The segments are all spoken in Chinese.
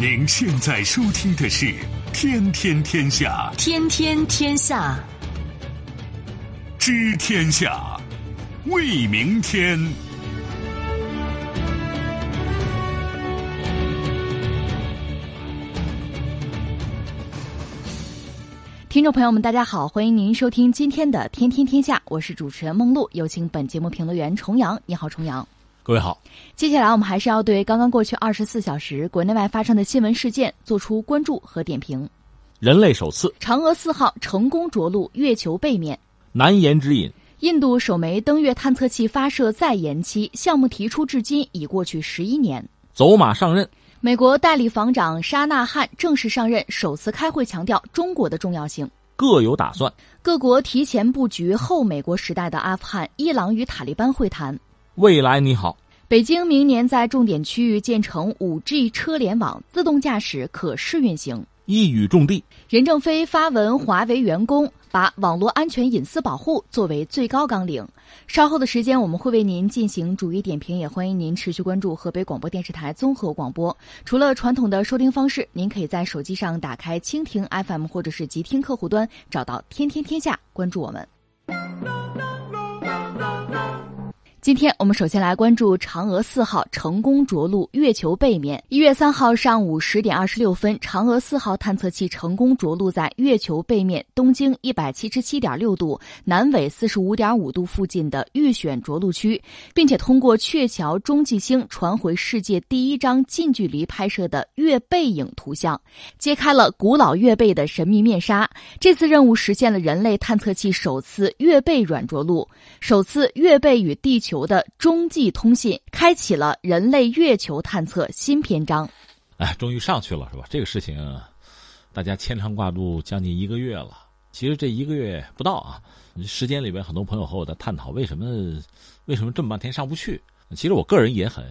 您现在收听的是《天天天下》，天天天下，知天下，为明天。听众朋友们，大家好，欢迎您收听今天的《天天天下》，我是主持人梦露，有请本节目评论员重阳。你好，重阳。各位好，接下来我们还是要对刚刚过去二十四小时国内外发生的新闻事件做出关注和点评。人类首次嫦娥四号成功着陆月球背面，难言之隐。印度首枚登月探测器发射再延期，项目提出至今已过去十一年。走马上任，美国代理防长沙纳汉正式上任，首次开会强调中国的重要性。各有打算，各国提前布局后美国时代的阿富汗、伊朗与塔利班会谈。未来你好。北京明年在重点区域建成 5G 车联网，自动驾驶可试运行，一语中的。任正非发文华为员工，把网络安全隐私保护作为最高纲领。稍后的时间我们会为您进行逐一点评，也欢迎您持续关注河北广播电视台综合广播。除了传统的收听方式，您可以在手机上打开蜻蜓 FM 或者是极听客户端，找到天天天下，关注我们。今天我们首先来关注嫦娥四号成功着陆月球背面。一月三号上午十点二十六分，嫦娥四号探测器成功着陆在月球背面东经一百七十七点六度、南纬四十五点五度附近的预选着陆区，并且通过鹊桥中继星传回世界第一张近距离拍摄的月背影图像，揭开了古老月背的神秘面纱。这次任务实现了人类探测器首次月背软着陆，首次月背与地球。球的中继通信开启了人类月球探测新篇章。哎，终于上去了，是吧？这个事情大家牵肠挂肚将近一个月了。其实这一个月不到啊，时间里边很多朋友和我在探讨为什么为什么这么半天上不去。其实我个人也很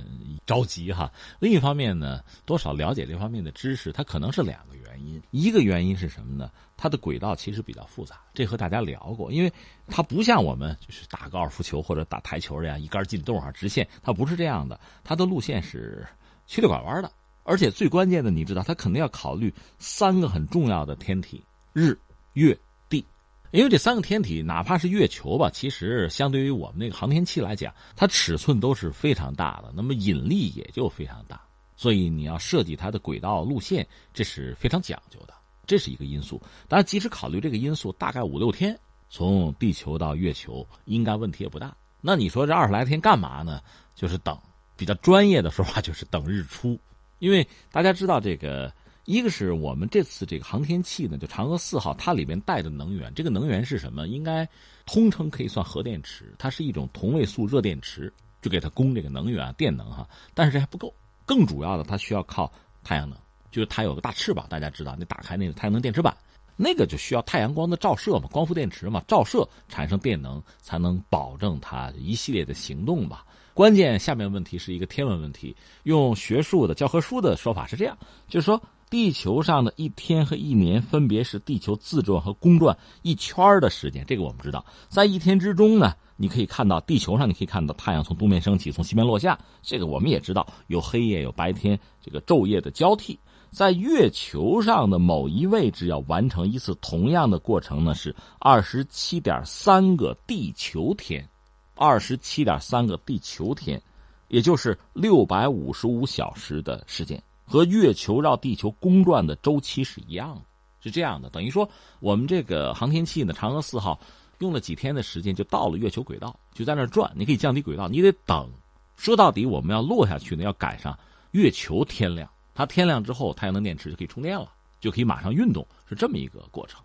着急哈。另一方面呢，多少了解这方面的知识，它可能是两个原因。一个原因是什么呢？它的轨道其实比较复杂，这和大家聊过，因为它不像我们就是打高尔夫球或者打台球这样一杆进洞啊直线，它不是这样的，它的路线是曲里拐弯的。而且最关键的，你知道，它肯定要考虑三个很重要的天体：日、月。地因为这三个天体，哪怕是月球吧，其实相对于我们那个航天器来讲，它尺寸都是非常大的，那么引力也就非常大。所以你要设计它的轨道路线，这是非常讲究的，这是一个因素。当然，即使考虑这个因素，大概五六天从地球到月球，应该问题也不大。那你说这二十来天干嘛呢？就是等，比较专业的说法就是等日出。因为大家知道这个。一个是我们这次这个航天器呢，就嫦娥四号，它里面带的能源，这个能源是什么？应该通称可以算核电池，它是一种同位素热电池，就给它供这个能源电能哈。但是这还不够，更主要的它需要靠太阳能，就是它有个大翅膀，大家知道，你打开那个太阳能电池板，那个就需要太阳光的照射嘛，光伏电池嘛，照射产生电能，才能保证它一系列的行动吧。关键下面问题是一个天文问题，用学术的教科书的说法是这样，就是说。地球上的一天和一年分别是地球自转和公转一圈的时间，这个我们知道。在一天之中呢，你可以看到地球上，你可以看到太阳从东面升起，从西面落下，这个我们也知道，有黑夜，有白天，这个昼夜的交替。在月球上的某一位置要完成一次同样的过程呢，是二十七点三个地球天，二十七点三个地球天，也就是六百五十五小时的时间。和月球绕地球公转的周期是一样的，是这样的，等于说我们这个航天器呢，嫦娥四号用了几天的时间就到了月球轨道，就在那转。你可以降低轨道，你得等。说到底，我们要落下去呢，要赶上月球天亮，它天亮之后，太阳能电池就可以充电了，就可以马上运动，是这么一个过程，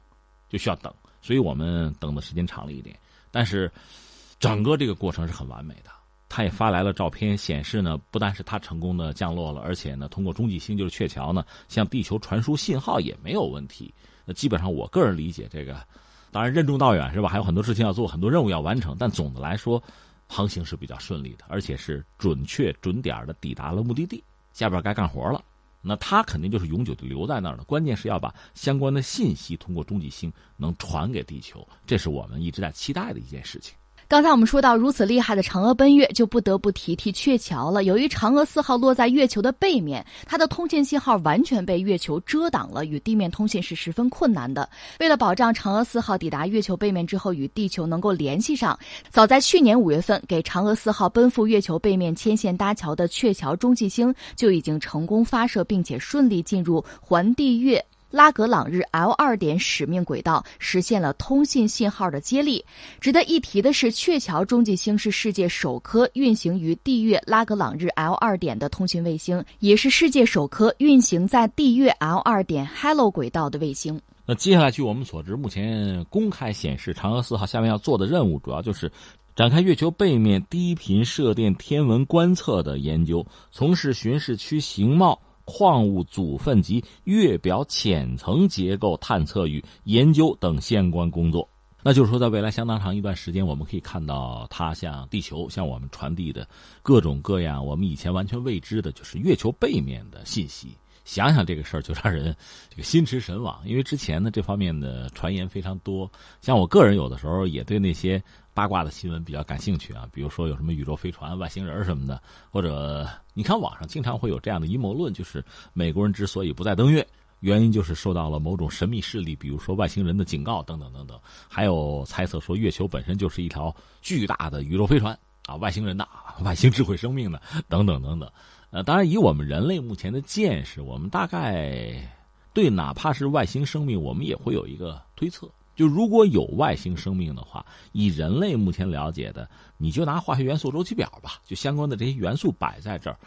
就需要等。所以我们等的时间长了一点，但是整个这个过程是很完美的。他也发来了照片，显示呢，不但是他成功的降落了，而且呢，通过中继星就是鹊桥呢，向地球传输信号也没有问题。那基本上，我个人理解，这个当然任重道远是吧？还有很多事情要做，很多任务要完成，但总的来说，航行是比较顺利的，而且是准确准点的抵达了目的地。下边该干活了，那它肯定就是永久的留在那儿的。关键是要把相关的信息通过中继星能传给地球，这是我们一直在期待的一件事情。刚才我们说到如此厉害的嫦娥奔月，就不得不提提鹊桥了。由于嫦娥四号落在月球的背面，它的通信信号完全被月球遮挡了，与地面通信是十分困难的。为了保障嫦娥四号抵达月球背面之后与地球能够联系上，早在去年五月份，给嫦娥四号奔赴月球背面牵线搭桥的鹊桥中继星就已经成功发射，并且顺利进入环地月。拉格朗日 L 二点使命轨道实现了通信信号的接力。值得一提的是，鹊桥中继星是世界首颗运行于地月拉格朗日 L 二点的通讯卫星，也是世界首颗运行在地月 L 二点 Hello 轨道的卫星。那接下来，据我们所知，目前公开显示，嫦娥四号下面要做的任务，主要就是展开月球背面低频射电天文观测的研究，从事巡视区形貌。矿物组分及月表浅层结构探测与研究等相关工作，那就是说，在未来相当长一段时间，我们可以看到它向地球向我们传递的各种各样我们以前完全未知的，就是月球背面的信息。想想这个事儿，就让人这个心驰神往。因为之前呢，这方面的传言非常多。像我个人有的时候也对那些八卦的新闻比较感兴趣啊，比如说有什么宇宙飞船、外星人什么的，或者你看网上经常会有这样的阴谋论，就是美国人之所以不再登月，原因就是受到了某种神秘势力，比如说外星人的警告等等等等。还有猜测说月球本身就是一条巨大的宇宙飞船啊，外星人的、外星智慧生命的等等等等。呃，当然，以我们人类目前的见识，我们大概对哪怕是外星生命，我们也会有一个推测。就如果有外星生命的话，以人类目前了解的，你就拿化学元素周期表吧，就相关的这些元素摆在这儿。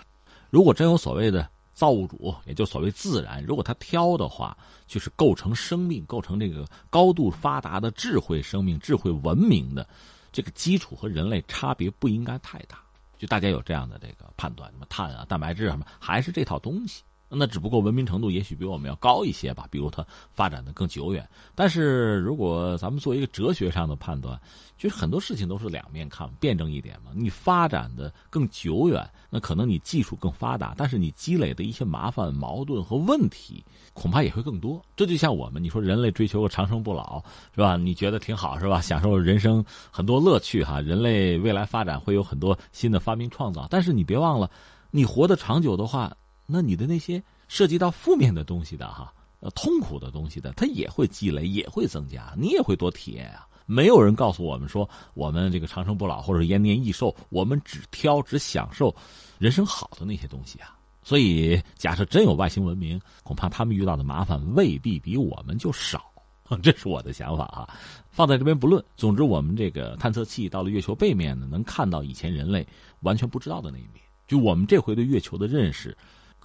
如果真有所谓的造物主，也就所谓自然，如果他挑的话，就是构成生命、构成这个高度发达的智慧生命、智慧文明的这个基础和人类差别不应该太大。就大家有这样的这个判断，什么碳啊、蛋白质什么，还是这套东西。那只不过文明程度也许比我们要高一些吧，比如它发展的更久远。但是如果咱们做一个哲学上的判断，就是很多事情都是两面看，辩证一点嘛。你发展的更久远，那可能你技术更发达，但是你积累的一些麻烦、矛盾和问题，恐怕也会更多。这就像我们，你说人类追求个长生不老，是吧？你觉得挺好，是吧？享受人生很多乐趣哈。人类未来发展会有很多新的发明创造，但是你别忘了，你活得长久的话。那你的那些涉及到负面的东西的哈，呃，痛苦的东西的，它也会积累，也会增加，你也会多体验啊。没有人告诉我们说，我们这个长生不老或者延年益寿，我们只挑只享受人生好的那些东西啊。所以，假设真有外星文明，恐怕他们遇到的麻烦未必比我们就少。这是我的想法啊，放在这边不论。总之，我们这个探测器到了月球背面呢，能看到以前人类完全不知道的那一面。就我们这回对月球的认识。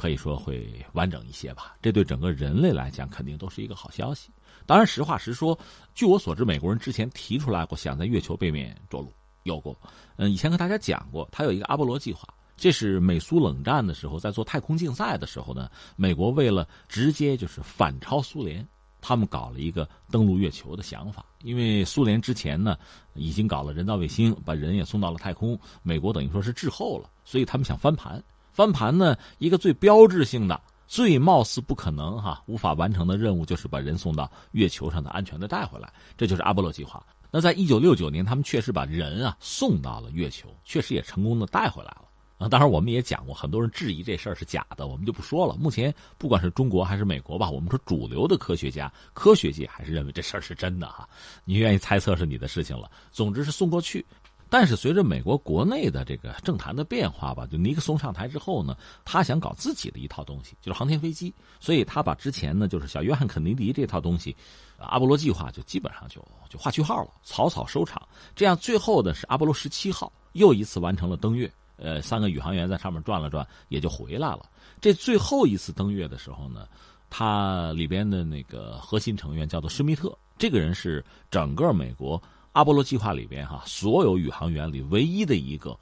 可以说会完整一些吧，这对整个人类来讲肯定都是一个好消息。当然，实话实说，据我所知，美国人之前提出来过想在月球背面着陆，有过。嗯，以前跟大家讲过，他有一个阿波罗计划，这是美苏冷战的时候在做太空竞赛的时候呢，美国为了直接就是反超苏联，他们搞了一个登陆月球的想法。因为苏联之前呢已经搞了人造卫星，把人也送到了太空，美国等于说是滞后了，所以他们想翻盘。翻盘呢？一个最标志性的、最貌似不可能哈、无法完成的任务，就是把人送到月球上的安全的带回来。这就是阿波罗计划。那在一九六九年，他们确实把人啊送到了月球，确实也成功的带回来了。啊，当然我们也讲过，很多人质疑这事儿是假的，我们就不说了。目前不管是中国还是美国吧，我们说主流的科学家、科学界还是认为这事儿是真的哈。你愿意猜测是你的事情了。总之是送过去。但是随着美国国内的这个政坛的变化吧，就尼克松上台之后呢，他想搞自己的一套东西，就是航天飞机，所以他把之前呢就是小约翰肯尼迪这套东西，阿波罗计划就基本上就就画句号了，草草收场。这样最后的是阿波罗十七号又一次完成了登月，呃，三个宇航员在上面转了转也就回来了。这最后一次登月的时候呢，他里边的那个核心成员叫做施密特，这个人是整个美国。阿波罗计划里边，哈，所有宇航员里唯一的一个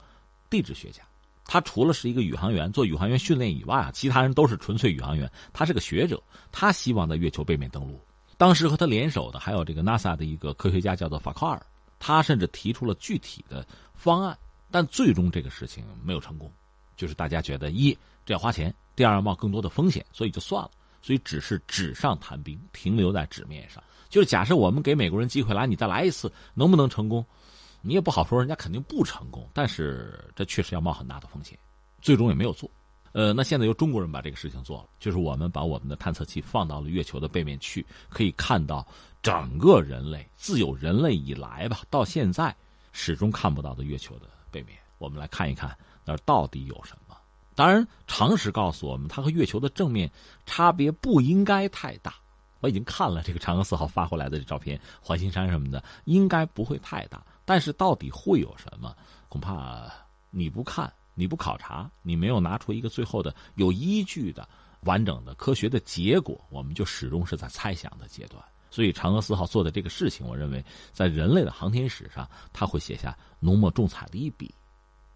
地质学家，他除了是一个宇航员做宇航员训练以外啊，其他人都是纯粹宇航员。他是个学者，他希望在月球背面登陆。当时和他联手的还有这个 NASA 的一个科学家叫做法克尔，他甚至提出了具体的方案，但最终这个事情没有成功，就是大家觉得一这要花钱，第二要冒更多的风险，所以就算了，所以只是纸上谈兵，停留在纸面上。就是假设我们给美国人机会来，你再来一次，能不能成功？你也不好说人家肯定不成功，但是这确实要冒很大的风险，最终也没有做。呃，那现在由中国人把这个事情做了，就是我们把我们的探测器放到了月球的背面去，可以看到整个人类自有人类以来吧，到现在始终看不到的月球的背面。我们来看一看那到底有什么。当然，常识告诉我们，它和月球的正面差别不应该太大。我已经看了这个嫦娥四号发回来的这照片，环形山什么的，应该不会太大。但是到底会有什么？恐怕你不看。你不考察，你没有拿出一个最后的有依据的完整的科学的结果，我们就始终是在猜想的阶段。所以，嫦娥四号做的这个事情，我认为在人类的航天史上，它会写下浓墨重彩的一笔。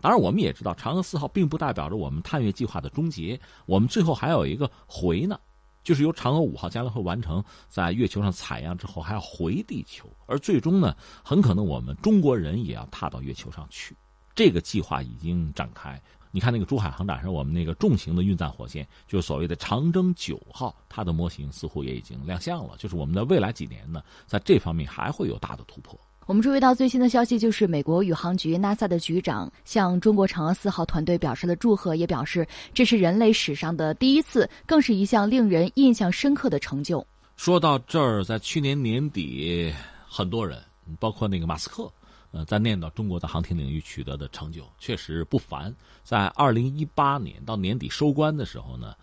当然，我们也知道，嫦娥四号并不代表着我们探月计划的终结，我们最后还有一个回呢，就是由嫦娥五号将来会完成在月球上采样之后，还要回地球，而最终呢，很可能我们中国人也要踏到月球上去。这个计划已经展开。你看那个珠海航展上，我们那个重型的运载火箭，就是所谓的长征九号，它的模型似乎也已经亮相了。就是我们的未来几年呢，在这方面还会有大的突破。我们注意到最新的消息，就是美国宇航局 NASA 的局长向中国嫦娥四号团队表示了祝贺，也表示这是人类史上的第一次，更是一项令人印象深刻的成就。说到这儿，在去年年底，很多人，包括那个马斯克。呃，在念叨中国的航天领域取得的成就确实不凡。在二零一八年到年底收官的时候呢，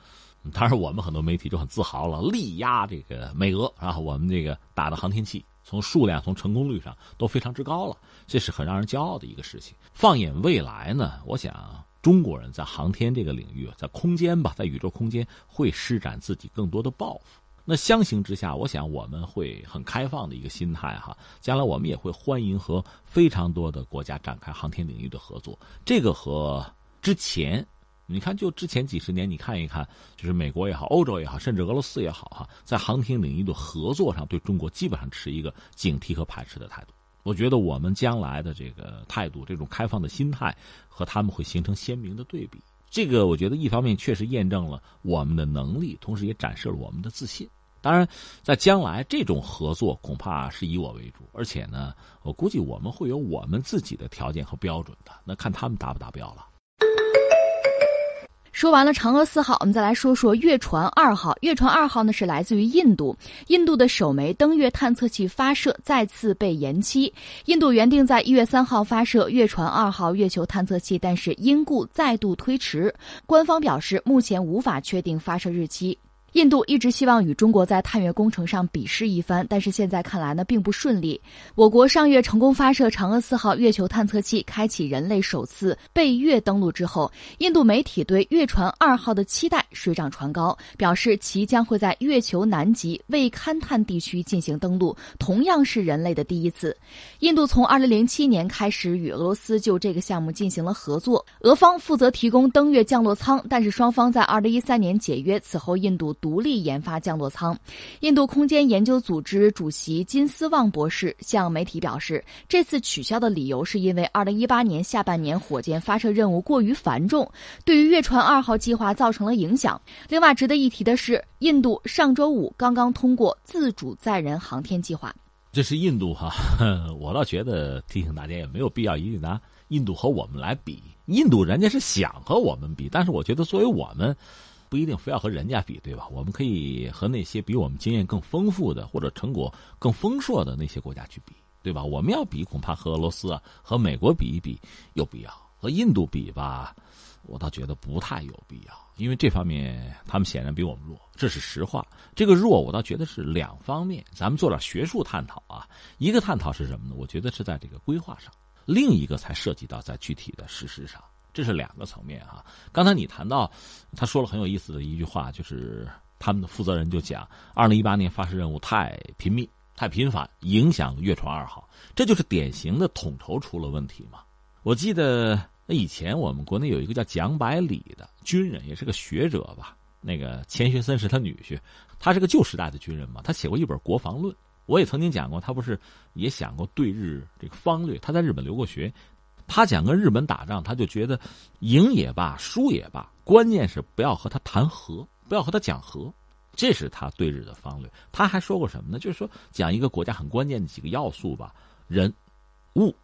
当然我们很多媒体就很自豪了，力压这个美俄啊，我们这个打的航天器从数量、从成功率上都非常之高了，这是很让人骄傲的一个事情。放眼未来呢，我想中国人在航天这个领域，在空间吧，在宇宙空间会施展自己更多的抱负。那相形之下，我想我们会很开放的一个心态哈。将来我们也会欢迎和非常多的国家展开航天领域的合作。这个和之前，你看就之前几十年，你看一看，就是美国也好，欧洲也好，甚至俄罗斯也好哈，在航天领域的合作上，对中国基本上持一个警惕和排斥的态度。我觉得我们将来的这个态度，这种开放的心态，和他们会形成鲜明的对比。这个我觉得一方面确实验证了我们的能力，同时也展示了我们的自信。当然，在将来这种合作恐怕是以我为主，而且呢，我估计我们会有我们自己的条件和标准的，那看他们达不达标了。说完了嫦娥四号，我们再来说说月船二号。月船二号呢是来自于印度，印度的首枚登月探测器发射再次被延期。印度原定在一月三号发射月船二号月球探测器，但是因故再度推迟。官方表示目前无法确定发射日期。印度一直希望与中国在探月工程上比试一番，但是现在看来呢，并不顺利。我国上月成功发射嫦娥四号月球探测器，开启人类首次被月登陆之后，印度媒体对月船二号的期待水涨船高，表示其将会在月球南极未勘探地区进行登陆，同样是人类的第一次。印度从2007年开始与俄罗斯就这个项目进行了合作，俄方负责提供登月降落舱，但是双方在2013年解约，此后印度。独立研发降落舱，印度空间研究组织主席金斯旺博士向媒体表示，这次取消的理由是因为2018年下半年火箭发射任务过于繁重，对于月船二号计划造成了影响。另外，值得一提的是，印度上周五刚刚通过自主载人航天计划。这是印度哈，我倒觉得提醒大家也没有必要一定拿印度和我们来比。印度人家是想和我们比，但是我觉得作为我们。不一定非要和人家比，对吧？我们可以和那些比我们经验更丰富的或者成果更丰硕的那些国家去比，对吧？我们要比，恐怕和俄罗斯啊、和美国比一比有必要；和印度比吧，我倒觉得不太有必要，因为这方面他们显然比我们弱，这是实话。这个弱，我倒觉得是两方面。咱们做点学术探讨啊，一个探讨是什么呢？我觉得是在这个规划上，另一个才涉及到在具体的实施上。这是两个层面哈。刚才你谈到，他说了很有意思的一句话，就是他们的负责人就讲，二零一八年发射任务太频密、太频繁，影响月船二号，这就是典型的统筹出了问题嘛。我记得那以前我们国内有一个叫蒋百里的军人，也是个学者吧。那个钱学森是他女婿，他是个旧时代的军人嘛，他写过一本《国防论》，我也曾经讲过，他不是也想过对日这个方略，他在日本留过学。他想跟日本打仗，他就觉得赢也罢，输也罢，关键是不要和他谈和，不要和他讲和，这是他对日的方略。他还说过什么呢？就是说讲一个国家很关键的几个要素吧：人、物、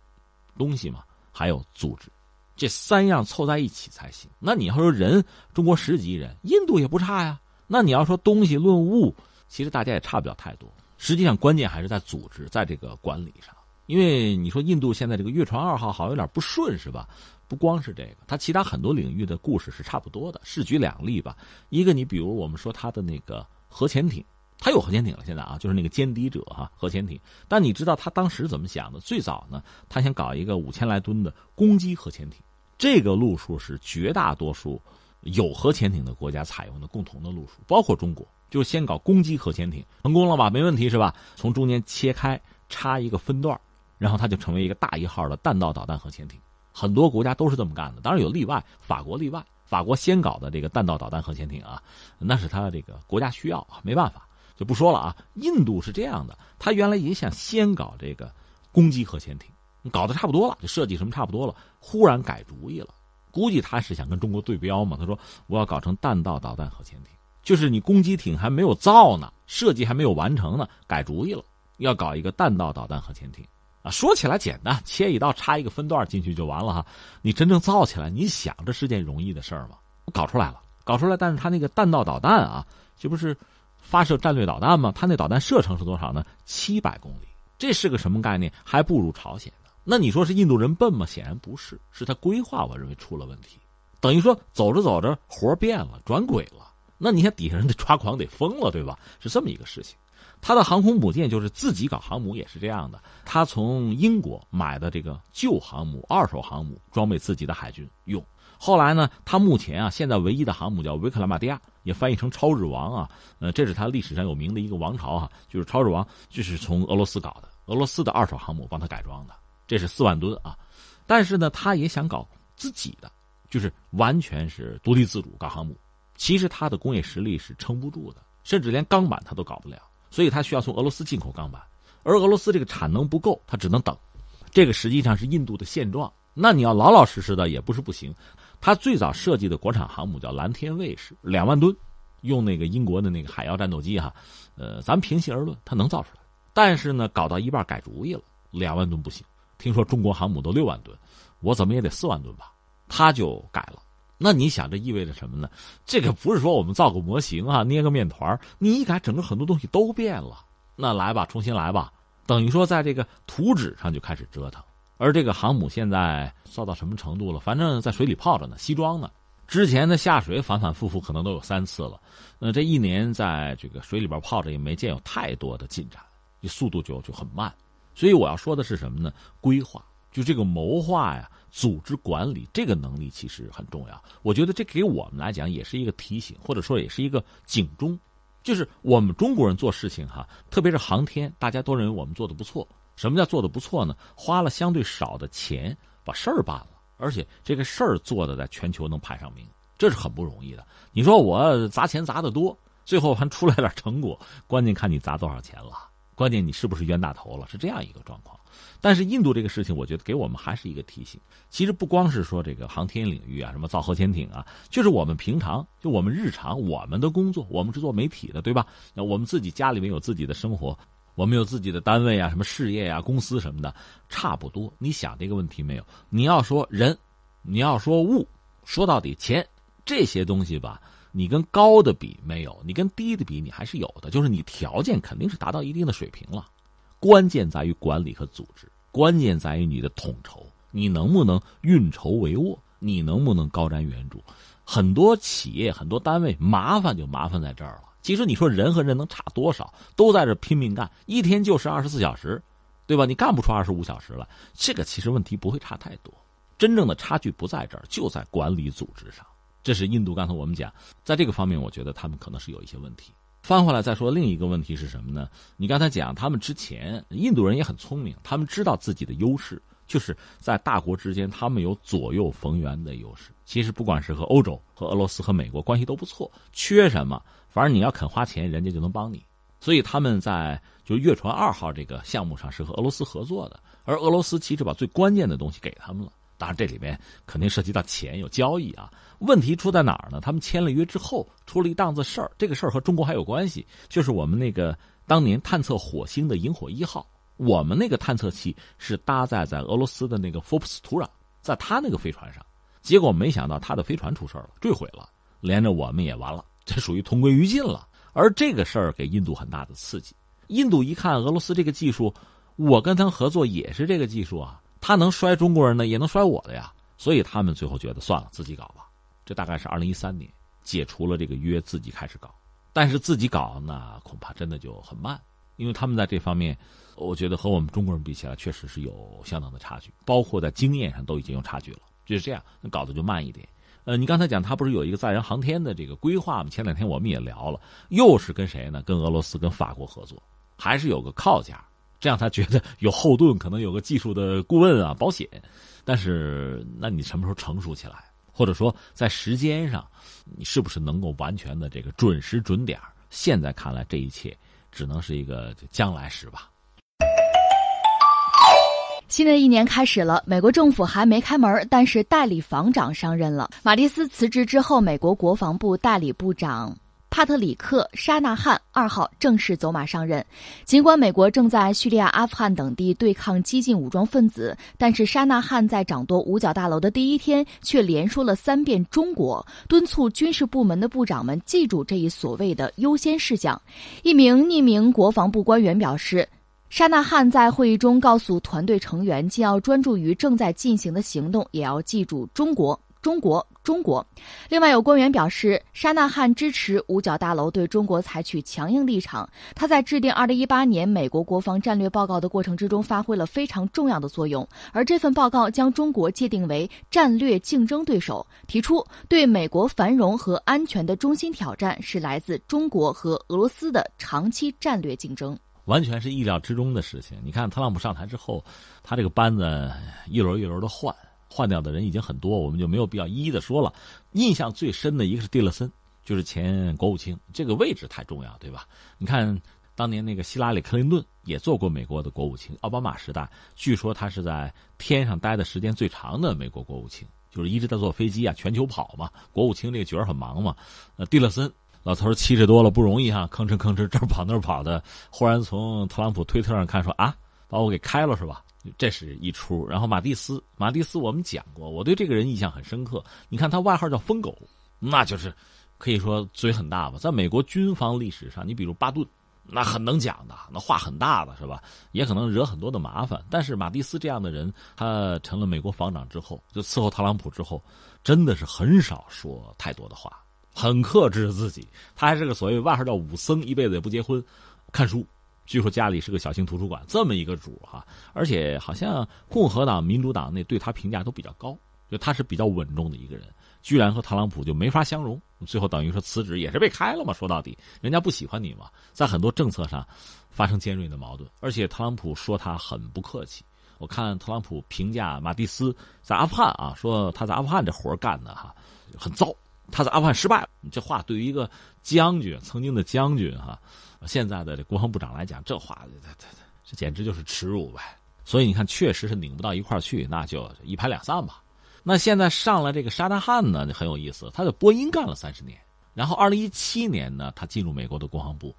东西嘛，还有组织，这三样凑在一起才行。那你要说人，中国十几亿人，印度也不差呀。那你要说东西论物，其实大家也差不了太多。实际上，关键还是在组织，在这个管理上。因为你说印度现在这个月船二号好像有点不顺，是吧？不光是这个，它其他很多领域的故事是差不多的。是举两例吧，一个你比如我们说它的那个核潜艇，它有核潜艇了，现在啊，就是那个歼敌者哈核潜艇。但你知道他当时怎么想的？最早呢，他想搞一个五千来吨的攻击核潜艇，这个路数是绝大多数有核潜艇的国家采用的共同的路数，包括中国，就先搞攻击核潜艇，成功了吧？没问题是吧？从中间切开插一个分段，然后它就成为一个大一号的弹道导弹核潜艇。很多国家都是这么干的，当然有例外，法国例外。法国先搞的这个弹道导弹核潜艇啊，那是他这个国家需要啊，没办法，就不说了啊。印度是这样的，他原来也想先搞这个攻击核潜艇，搞得差不多了，就设计什么差不多了，忽然改主意了。估计他是想跟中国对标嘛，他说我要搞成弹道导弹核潜艇，就是你攻击艇还没有造呢，设计还没有完成呢，改主意了，要搞一个弹道导弹核潜艇。啊，说起来简单，切一刀插一个分段进去就完了哈。你真正造起来，你想这是件容易的事儿吗？搞出来了，搞出来，但是它那个弹道导弹啊，这不是发射战略导弹吗？它那导弹射程是多少呢？七百公里，这是个什么概念？还不如朝鲜呢。那你说是印度人笨吗？显然不是，是他规划，我认为出了问题。等于说走着走着活变了，转轨了。那你看底下人得抓狂，得疯了，对吧？是这么一个事情。他的航空母舰就是自己搞航母，也是这样的。他从英国买的这个旧航母、二手航母，装备自己的海军用。后来呢，他目前啊，现在唯一的航母叫维克拉玛蒂亚，也翻译成超日王啊。呃，这是他历史上有名的一个王朝啊，就是超日王，就是从俄罗斯搞的，俄罗斯的二手航母帮他改装的，这是四万吨啊。但是呢，他也想搞自己的，就是完全是独立自主搞航母。其实他的工业实力是撑不住的，甚至连钢板他都搞不了。所以，他需要从俄罗斯进口钢板，而俄罗斯这个产能不够，他只能等。这个实际上是印度的现状。那你要老老实实的也不是不行。他最早设计的国产航母叫蓝天卫士，两万吨，用那个英国的那个海妖战斗机哈。呃，咱们平心而论，它能造出来。但是呢，搞到一半改主意了，两万吨不行。听说中国航母都六万吨，我怎么也得四万吨吧？他就改了。那你想，这意味着什么呢？这个不是说我们造个模型啊，捏个面团你一改，整个很多东西都变了。那来吧，重新来吧，等于说在这个图纸上就开始折腾。而这个航母现在造到什么程度了？反正在水里泡着呢，西装呢。之前的下水反反复复可能都有三次了。那这一年在这个水里边泡着，也没见有太多的进展，这速度就就很慢。所以我要说的是什么呢？规划，就这个谋划呀。组织管理这个能力其实很重要，我觉得这给我们来讲也是一个提醒，或者说也是一个警钟，就是我们中国人做事情哈，特别是航天，大家都认为我们做的不错。什么叫做的不错呢？花了相对少的钱把事儿办了，而且这个事儿做的在全球能排上名，这是很不容易的。你说我砸钱砸的多，最后还出来点成果，关键看你砸多少钱了，关键你是不是冤大头了，是这样一个状况。但是印度这个事情，我觉得给我们还是一个提醒。其实不光是说这个航天领域啊，什么造核潜艇啊，就是我们平常就我们日常我们的工作，我们是做媒体的，对吧？那我们自己家里面有自己的生活，我们有自己的单位啊，什么事业啊、公司什么的，差不多。你想这个问题没有？你要说人，你要说物，说到底钱这些东西吧，你跟高的比没有，你跟低的比你还是有的，就是你条件肯定是达到一定的水平了。关键在于管理和组织，关键在于你的统筹，你能不能运筹帷幄，你能不能高瞻远瞩？很多企业、很多单位麻烦就麻烦在这儿了。其实你说人和人能差多少？都在这拼命干，一天就是二十四小时，对吧？你干不出二十五小时来，这个其实问题不会差太多。真正的差距不在这儿，就在管理组织上。这是印度刚才我们讲，在这个方面，我觉得他们可能是有一些问题。翻回来再说另一个问题是什么呢？你刚才讲，他们之前印度人也很聪明，他们知道自己的优势，就是在大国之间，他们有左右逢源的优势。其实不管是和欧洲、和俄罗斯、和美国关系都不错，缺什么，反正你要肯花钱，人家就能帮你。所以他们在就月船二号这个项目上是和俄罗斯合作的，而俄罗斯其实把最关键的东西给他们了。当然，这里面肯定涉及到钱，有交易啊。问题出在哪儿呢？他们签了约之后，出了一档子事儿。这个事儿和中国还有关系，就是我们那个当年探测火星的萤火一号，我们那个探测器是搭载在俄罗斯的那个福布斯土壤，在他那个飞船上，结果没想到他的飞船出事了，坠毁了，连着我们也完了，这属于同归于尽了。而这个事儿给印度很大的刺激，印度一看俄罗斯这个技术，我跟他合作也是这个技术啊，他能摔中国人呢，也能摔我的呀，所以他们最后觉得算了，自己搞吧。这大概是二零一三年解除了这个约，自己开始搞，但是自己搞那恐怕真的就很慢，因为他们在这方面。我觉得和我们中国人比起来，确实是有相当的差距，包括在经验上都已经有差距了。就是这样，那搞得就慢一点。呃，你刚才讲他不是有一个载人航天的这个规划吗？前两天我们也聊了，又是跟谁呢？跟俄罗斯、跟法国合作，还是有个靠家，这样他觉得有后盾，可能有个技术的顾问啊，保险。但是，那你什么时候成熟起来？或者说在时间上，你是不是能够完全的这个准时准点？现在看来，这一切只能是一个将来时吧。新的一年开始了，美国政府还没开门，但是代理防长上任了。马蒂斯辞职之后，美国国防部代理部长帕特里克·沙纳汉二号正式走马上任。尽管美国正在叙利亚、阿富汗等地对抗激进武装分子，但是沙纳汉在掌舵五角大楼的第一天，却连说了三遍“中国”，敦促军事部门的部长们记住这一所谓的优先事项。一名匿名国防部官员表示。沙纳汉在会议中告诉团队成员，既要专注于正在进行的行动，也要记住中国、中国、中国。另外，有官员表示，沙纳汉支持五角大楼对中国采取强硬立场。他在制定2018年美国国防战略报告的过程之中发挥了非常重要的作用。而这份报告将中国界定为战略竞争对手，提出对美国繁荣和安全的中心挑战是来自中国和俄罗斯的长期战略竞争。完全是意料之中的事情。你看，特朗普上台之后，他这个班子一轮一轮的换，换掉的人已经很多，我们就没有必要一一的说了。印象最深的一个是蒂勒森，就是前国务卿，这个位置太重要，对吧？你看，当年那个希拉里·克林顿也做过美国的国务卿，奥巴马时代，据说他是在天上待的时间最长的美国国务卿，就是一直在坐飞机啊，全球跑嘛。国务卿这个角儿很忙嘛。呃，蒂勒森。老头七十多了不容易哈，吭哧吭哧这儿跑那儿跑的，忽然从特朗普推特上看说啊，把我给开了是吧？这是一出。然后马蒂斯，马蒂斯我们讲过，我对这个人印象很深刻。你看他外号叫疯狗，那就是可以说嘴很大吧。在美国军方历史上，你比如巴顿，那很能讲的，那话很大的是吧？也可能惹很多的麻烦。但是马蒂斯这样的人，他成了美国防长之后，就伺候特朗普之后，真的是很少说太多的话。很克制自己，他还是个所谓外号叫武僧，一辈子也不结婚，看书。据说家里是个小型图书馆，这么一个主哈。而且好像共和党、民主党那对他评价都比较高，就他是比较稳重的一个人。居然和特朗普就没法相容，最后等于说辞职也是被开了嘛。说到底，人家不喜欢你嘛，在很多政策上发生尖锐的矛盾。而且特朗普说他很不客气。我看特朗普评价马蒂斯在阿富汗啊，说他在阿富汗这活干的哈很糟。他在阿富汗失败了，这话对于一个将军，曾经的将军哈，现在的这国防部长来讲，这话这这这简直就是耻辱呗。所以你看，确实是拧不到一块儿去，那就一拍两散吧。那现在上了这个沙达汉呢，就很有意思。他在波音干了三十年，然后二零一七年呢，他进入美国的国防部，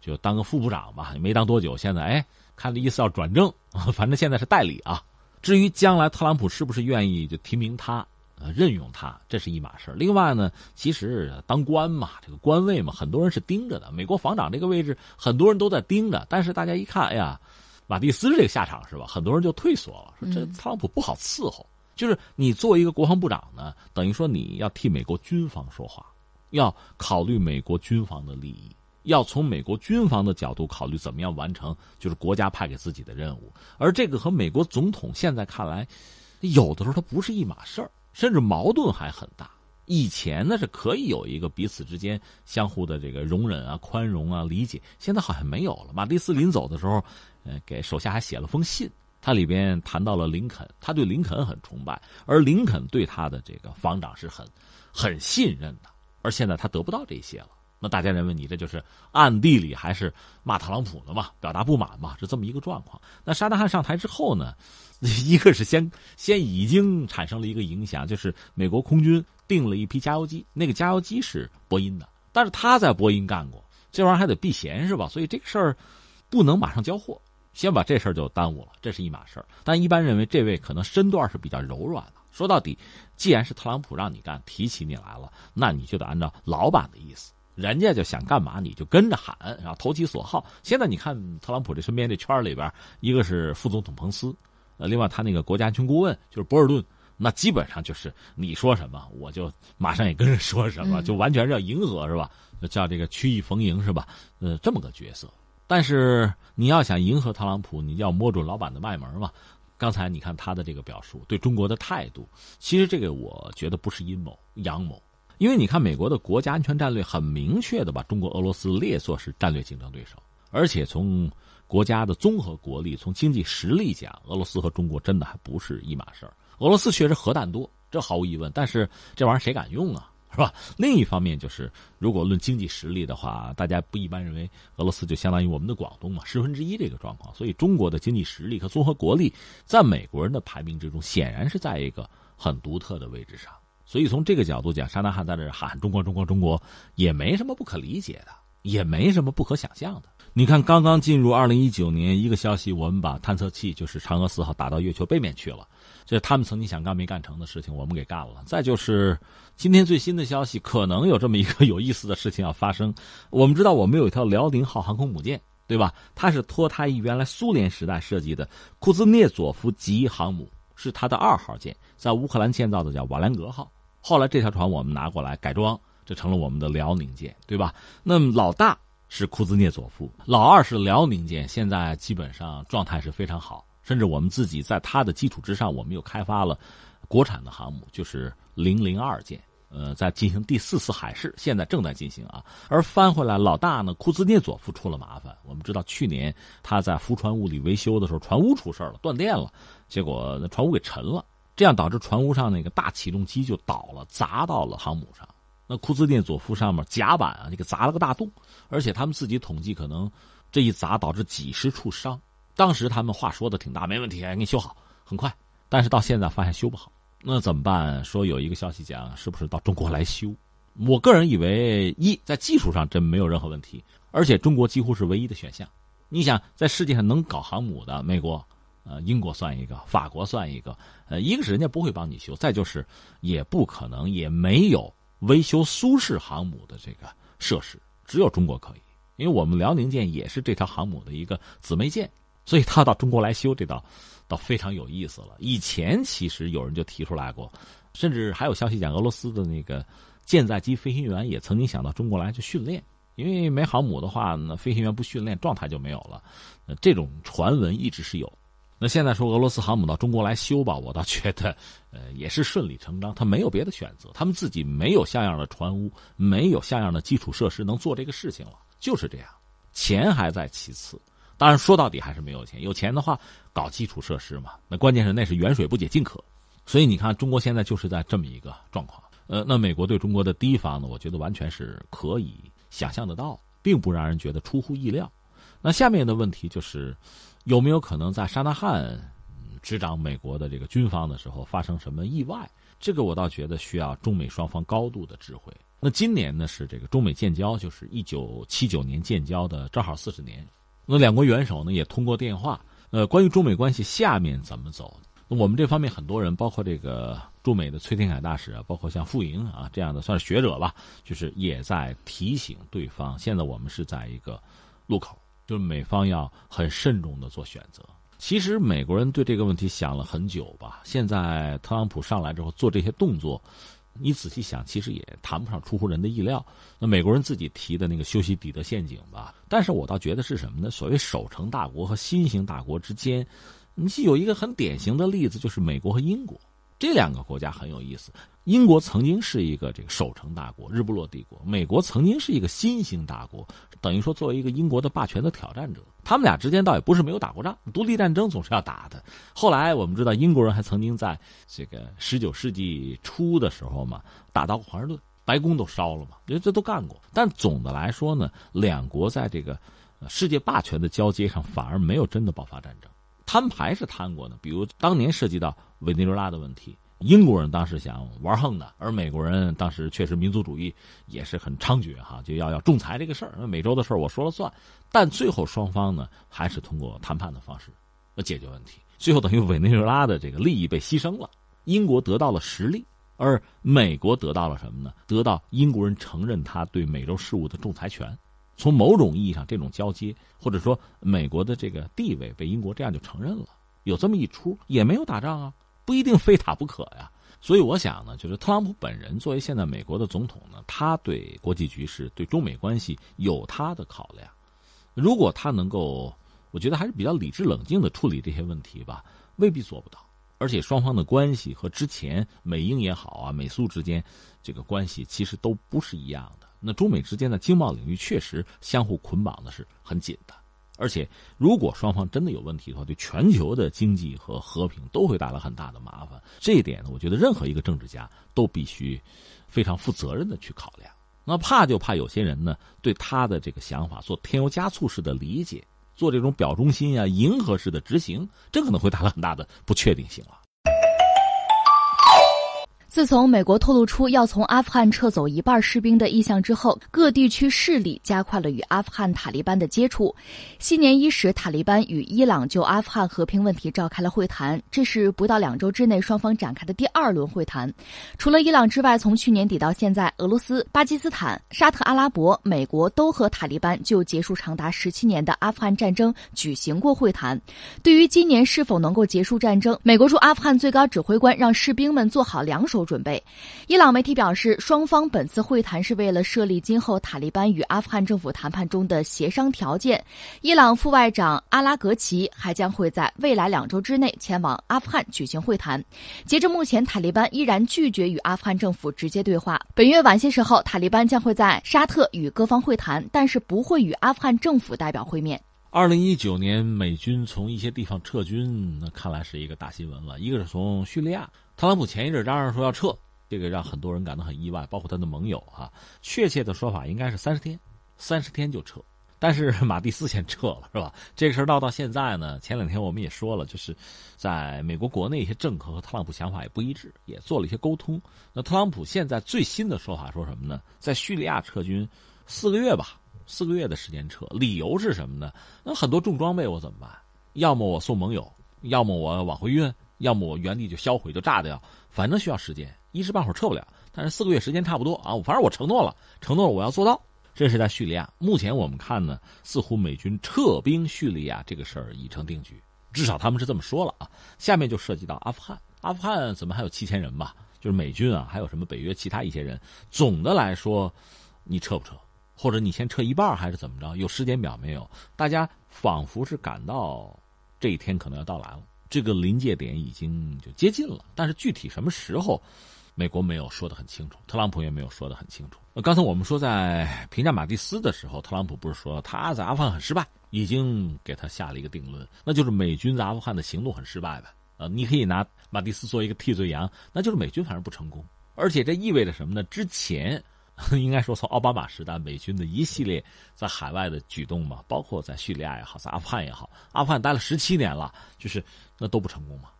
就当个副部长吧，没当多久。现在哎，看这意思要转正，反正现在是代理啊。至于将来特朗普是不是愿意就提名他？呃，任用他这是一码事另外呢，其实当官嘛，这个官位嘛，很多人是盯着的。美国防长这个位置，很多人都在盯着。但是大家一看，哎呀，马蒂斯这个下场是吧？很多人就退缩了，说这特朗普不好伺候。就是你作为一个国防部长呢，等于说你要替美国军方说话，要考虑美国军方的利益，要从美国军方的角度考虑怎么样完成就是国家派给自己的任务。而这个和美国总统现在看来，有的时候它不是一码事儿。甚至矛盾还很大。以前呢是可以有一个彼此之间相互的这个容忍啊、宽容啊、理解，现在好像没有了。马蒂斯临走的时候，呃，给手下还写了封信，他里边谈到了林肯，他对林肯很崇拜，而林肯对他的这个防长是很很信任的。而现在他得不到这些了，那大家认为你这就是暗地里还是骂特朗普的嘛？表达不满嘛？是这么一个状况。那沙达汉上台之后呢？一个是先先已经产生了一个影响，就是美国空军订了一批加油机，那个加油机是波音的，但是他在波音干过，这玩意儿还得避嫌是吧？所以这个事儿不能马上交货，先把这事儿就耽误了，这是一码事儿。但一般认为这位可能身段是比较柔软的。说到底，既然是特朗普让你干，提起你来了，那你就得按照老板的意思，人家就想干嘛你就跟着喊，然后投其所好。现在你看特朗普这身边这圈里边，一个是副总统彭斯，呃，另外他那个国家安全顾问就是博尔顿，那基本上就是你说什么我就马上也跟着说什么，就完全是要迎合是吧？叫这个曲意逢迎是吧？呃，这么个角色。但是你要想迎合特朗普，你要摸准老板的脉门嘛。刚才你看他的这个表述，对中国的态度，其实这个我觉得不是阴谋阳谋，因为你看美国的国家安全战略很明确的把中国、俄罗斯列作是战略竞争对手，而且从国家的综合国力、从经济实力讲，俄罗斯和中国真的还不是一码事儿。俄罗斯确实核弹多，这毫无疑问，但是这玩意儿谁敢用啊？是吧？另一方面就是，如果论经济实力的话，大家不一般认为俄罗斯就相当于我们的广东嘛，十分之一这个状况。所以中国的经济实力和综合国力，在美国人的排名之中，显然是在一个很独特的位置上。所以从这个角度讲，沙纳汉在这喊“中国，中国，中国”，也没什么不可理解的，也没什么不可想象的。你看，刚刚进入二零一九年，一个消息，我们把探测器就是嫦娥四号打到月球背面去了。这是他们曾经想干没干成的事情，我们给干了。再就是今天最新的消息，可能有这么一个有意思的事情要发生。我们知道，我们有一条辽宁号航空母舰，对吧？它是脱胎于原来苏联时代设计的库兹涅佐夫级航母，是它的二号舰，在乌克兰建造的叫瓦良格号。后来这条船我们拿过来改装，这成了我们的辽宁舰，对吧？那么老大是库兹涅佐夫，老二是辽宁舰，现在基本上状态是非常好。甚至我们自己在它的基础之上，我们又开发了国产的航母，就是零零二舰，呃，在进行第四次海试，现在正在进行啊。而翻回来，老大呢，库兹涅佐夫出了麻烦。我们知道，去年他在浮船坞里维修的时候，船坞出事了，断电了，结果那船坞给沉了，这样导致船坞上那个大起重机就倒了，砸到了航母上。那库兹涅佐夫上面甲板啊，那个砸了个大洞，而且他们自己统计，可能这一砸导致几十处伤。当时他们话说的挺大，没问题，给你修好，很快。但是到现在发现修不好，那怎么办？说有一个消息讲，是不是到中国来修？我个人以为，一在技术上真没有任何问题，而且中国几乎是唯一的选项。你想，在世界上能搞航母的，美国、呃，英国算一个，法国算一个，呃，一个是人家不会帮你修，再就是也不可能，也没有维修苏式航母的这个设施，只有中国可以，因为我们辽宁舰也是这条航母的一个姊妹舰。所以他到中国来修这倒，倒非常有意思了。以前其实有人就提出来过，甚至还有消息讲，俄罗斯的那个舰载机飞行员也曾经想到中国来去训练，因为没航母的话，那飞行员不训练，状态就没有了。这种传闻一直是有。那现在说俄罗斯航母到中国来修吧，我倒觉得，呃，也是顺理成章。他没有别的选择，他们自己没有像样的船坞，没有像样的基础设施能做这个事情了，就是这样。钱还在其次。当然，说到底还是没有钱。有钱的话，搞基础设施嘛。那关键是那是远水不解近渴，所以你看，中国现在就是在这么一个状况。呃，那美国对中国的提防呢，我觉得完全是可以想象得到，并不让人觉得出乎意料。那下面的问题就是，有没有可能在沙纳汉执掌美国的这个军方的时候发生什么意外？这个我倒觉得需要中美双方高度的智慧。那今年呢是这个中美建交，就是一九七九年建交的，正好四十年。那两国元首呢也通过电话，呃，关于中美关系下面怎么走？我们这方面很多人，包括这个驻美的崔天凯大使啊，包括像傅莹啊这样的算是学者吧，就是也在提醒对方，现在我们是在一个路口，就是美方要很慎重的做选择。其实美国人对这个问题想了很久吧，现在特朗普上来之后做这些动作。你仔细想，其实也谈不上出乎人的意料。那美国人自己提的那个修昔底德陷阱吧，但是我倒觉得是什么呢？所谓守成大国和新兴大国之间，你有一个很典型的例子，就是美国和英国。这两个国家很有意思。英国曾经是一个这个守成大国、日不落帝国，美国曾经是一个新兴大国，等于说作为一个英国的霸权的挑战者。他们俩之间倒也不是没有打过仗，独立战争总是要打的。后来我们知道，英国人还曾经在这个十九世纪初的时候嘛，打到华盛顿，白宫都烧了嘛，因为这都干过。但总的来说呢，两国在这个世界霸权的交接上，反而没有真的爆发战争。摊牌是摊过的，比如当年涉及到委内瑞拉的问题，英国人当时想玩横的，而美国人当时确实民族主义也是很猖獗哈，就要要仲裁这个事儿，美洲的事儿我说了算。但最后双方呢，还是通过谈判的方式来解决问题。最后等于委内瑞拉的这个利益被牺牲了，英国得到了实力，而美国得到了什么呢？得到英国人承认他对美洲事务的仲裁权。从某种意义上，这种交接或者说美国的这个地位被英国这样就承认了，有这么一出，也没有打仗啊，不一定非打不可呀。所以我想呢，就是特朗普本人作为现在美国的总统呢，他对国际局势、对中美关系有他的考量。如果他能够，我觉得还是比较理智冷静的处理这些问题吧，未必做不到。而且双方的关系和之前美英也好啊，美苏之间这个关系其实都不是一样的。那中美之间的经贸领域确实相互捆绑的是很紧的，而且如果双方真的有问题的话，对全球的经济和和平都会带来很大的麻烦。这一点呢，我觉得任何一个政治家都必须非常负责任的去考量。那怕就怕有些人呢，对他的这个想法做添油加醋式的理解，做这种表忠心啊、迎合式的执行，这可能会带来很大的不确定性了。自从美国透露出要从阿富汗撤走一半士兵的意向之后，各地区势力加快了与阿富汗塔利班的接触。新年伊始，塔利班与伊朗就阿富汗和平问题召开了会谈，这是不到两周之内双方展开的第二轮会谈。除了伊朗之外，从去年底到现在，俄罗斯、巴基斯坦、沙特阿拉伯、美国都和塔利班就结束长达十七年的阿富汗战争举行过会谈。对于今年是否能够结束战争，美国驻阿富汗最高指挥官让士兵们做好两手。准备，伊朗媒体表示，双方本次会谈是为了设立今后塔利班与阿富汗政府谈判中的协商条件。伊朗副外长阿拉格奇还将会在未来两周之内前往阿富汗举行会谈。截至目前，塔利班依然拒绝与阿富汗政府直接对话。本月晚些时候，塔利班将会在沙特与各方会谈，但是不会与阿富汗政府代表会面。二零一九年，美军从一些地方撤军，那看来是一个大新闻了。一个是从叙利亚，特朗普前一阵嚷嚷说要撤，这个让很多人感到很意外，包括他的盟友啊。确切的说法应该是三十天，三十天就撤。但是马蒂斯先撤了，是吧？这个事儿闹到现在呢，前两天我们也说了，就是在美国国内一些政客和特朗普想法也不一致，也做了一些沟通。那特朗普现在最新的说法说什么呢？在叙利亚撤军四个月吧。四个月的时间撤，理由是什么呢？那很多重装备我怎么办？要么我送盟友，要么我往回运，要么我原地就销毁就炸掉，反正需要时间，一时半会儿撤不了。但是四个月时间差不多啊，反正我承诺了，承诺了我要做到。这是在叙利亚，目前我们看呢，似乎美军撤兵叙利亚这个事儿已成定局，至少他们是这么说了啊。下面就涉及到阿富汗，阿富汗怎么还有七千人吧？就是美军啊，还有什么北约其他一些人。总的来说，你撤不撤？或者你先撤一半还是怎么着？有时间表没有？大家仿佛是感到这一天可能要到来了，这个临界点已经就接近了。但是具体什么时候，美国没有说的很清楚，特朗普也没有说的很清楚。刚才我们说在评价马蒂斯的时候，特朗普不是说他在阿富汗很失败，已经给他下了一个定论，那就是美军在阿富汗的行动很失败的。呃，你可以拿马蒂斯做一个替罪羊，那就是美军反正不成功，而且这意味着什么呢？之前。应该说，从奥巴马时代，美军的一系列在海外的举动嘛，包括在叙利亚也好，在阿富汗也好，阿富汗待了十七年了，就是那都不成功嘛，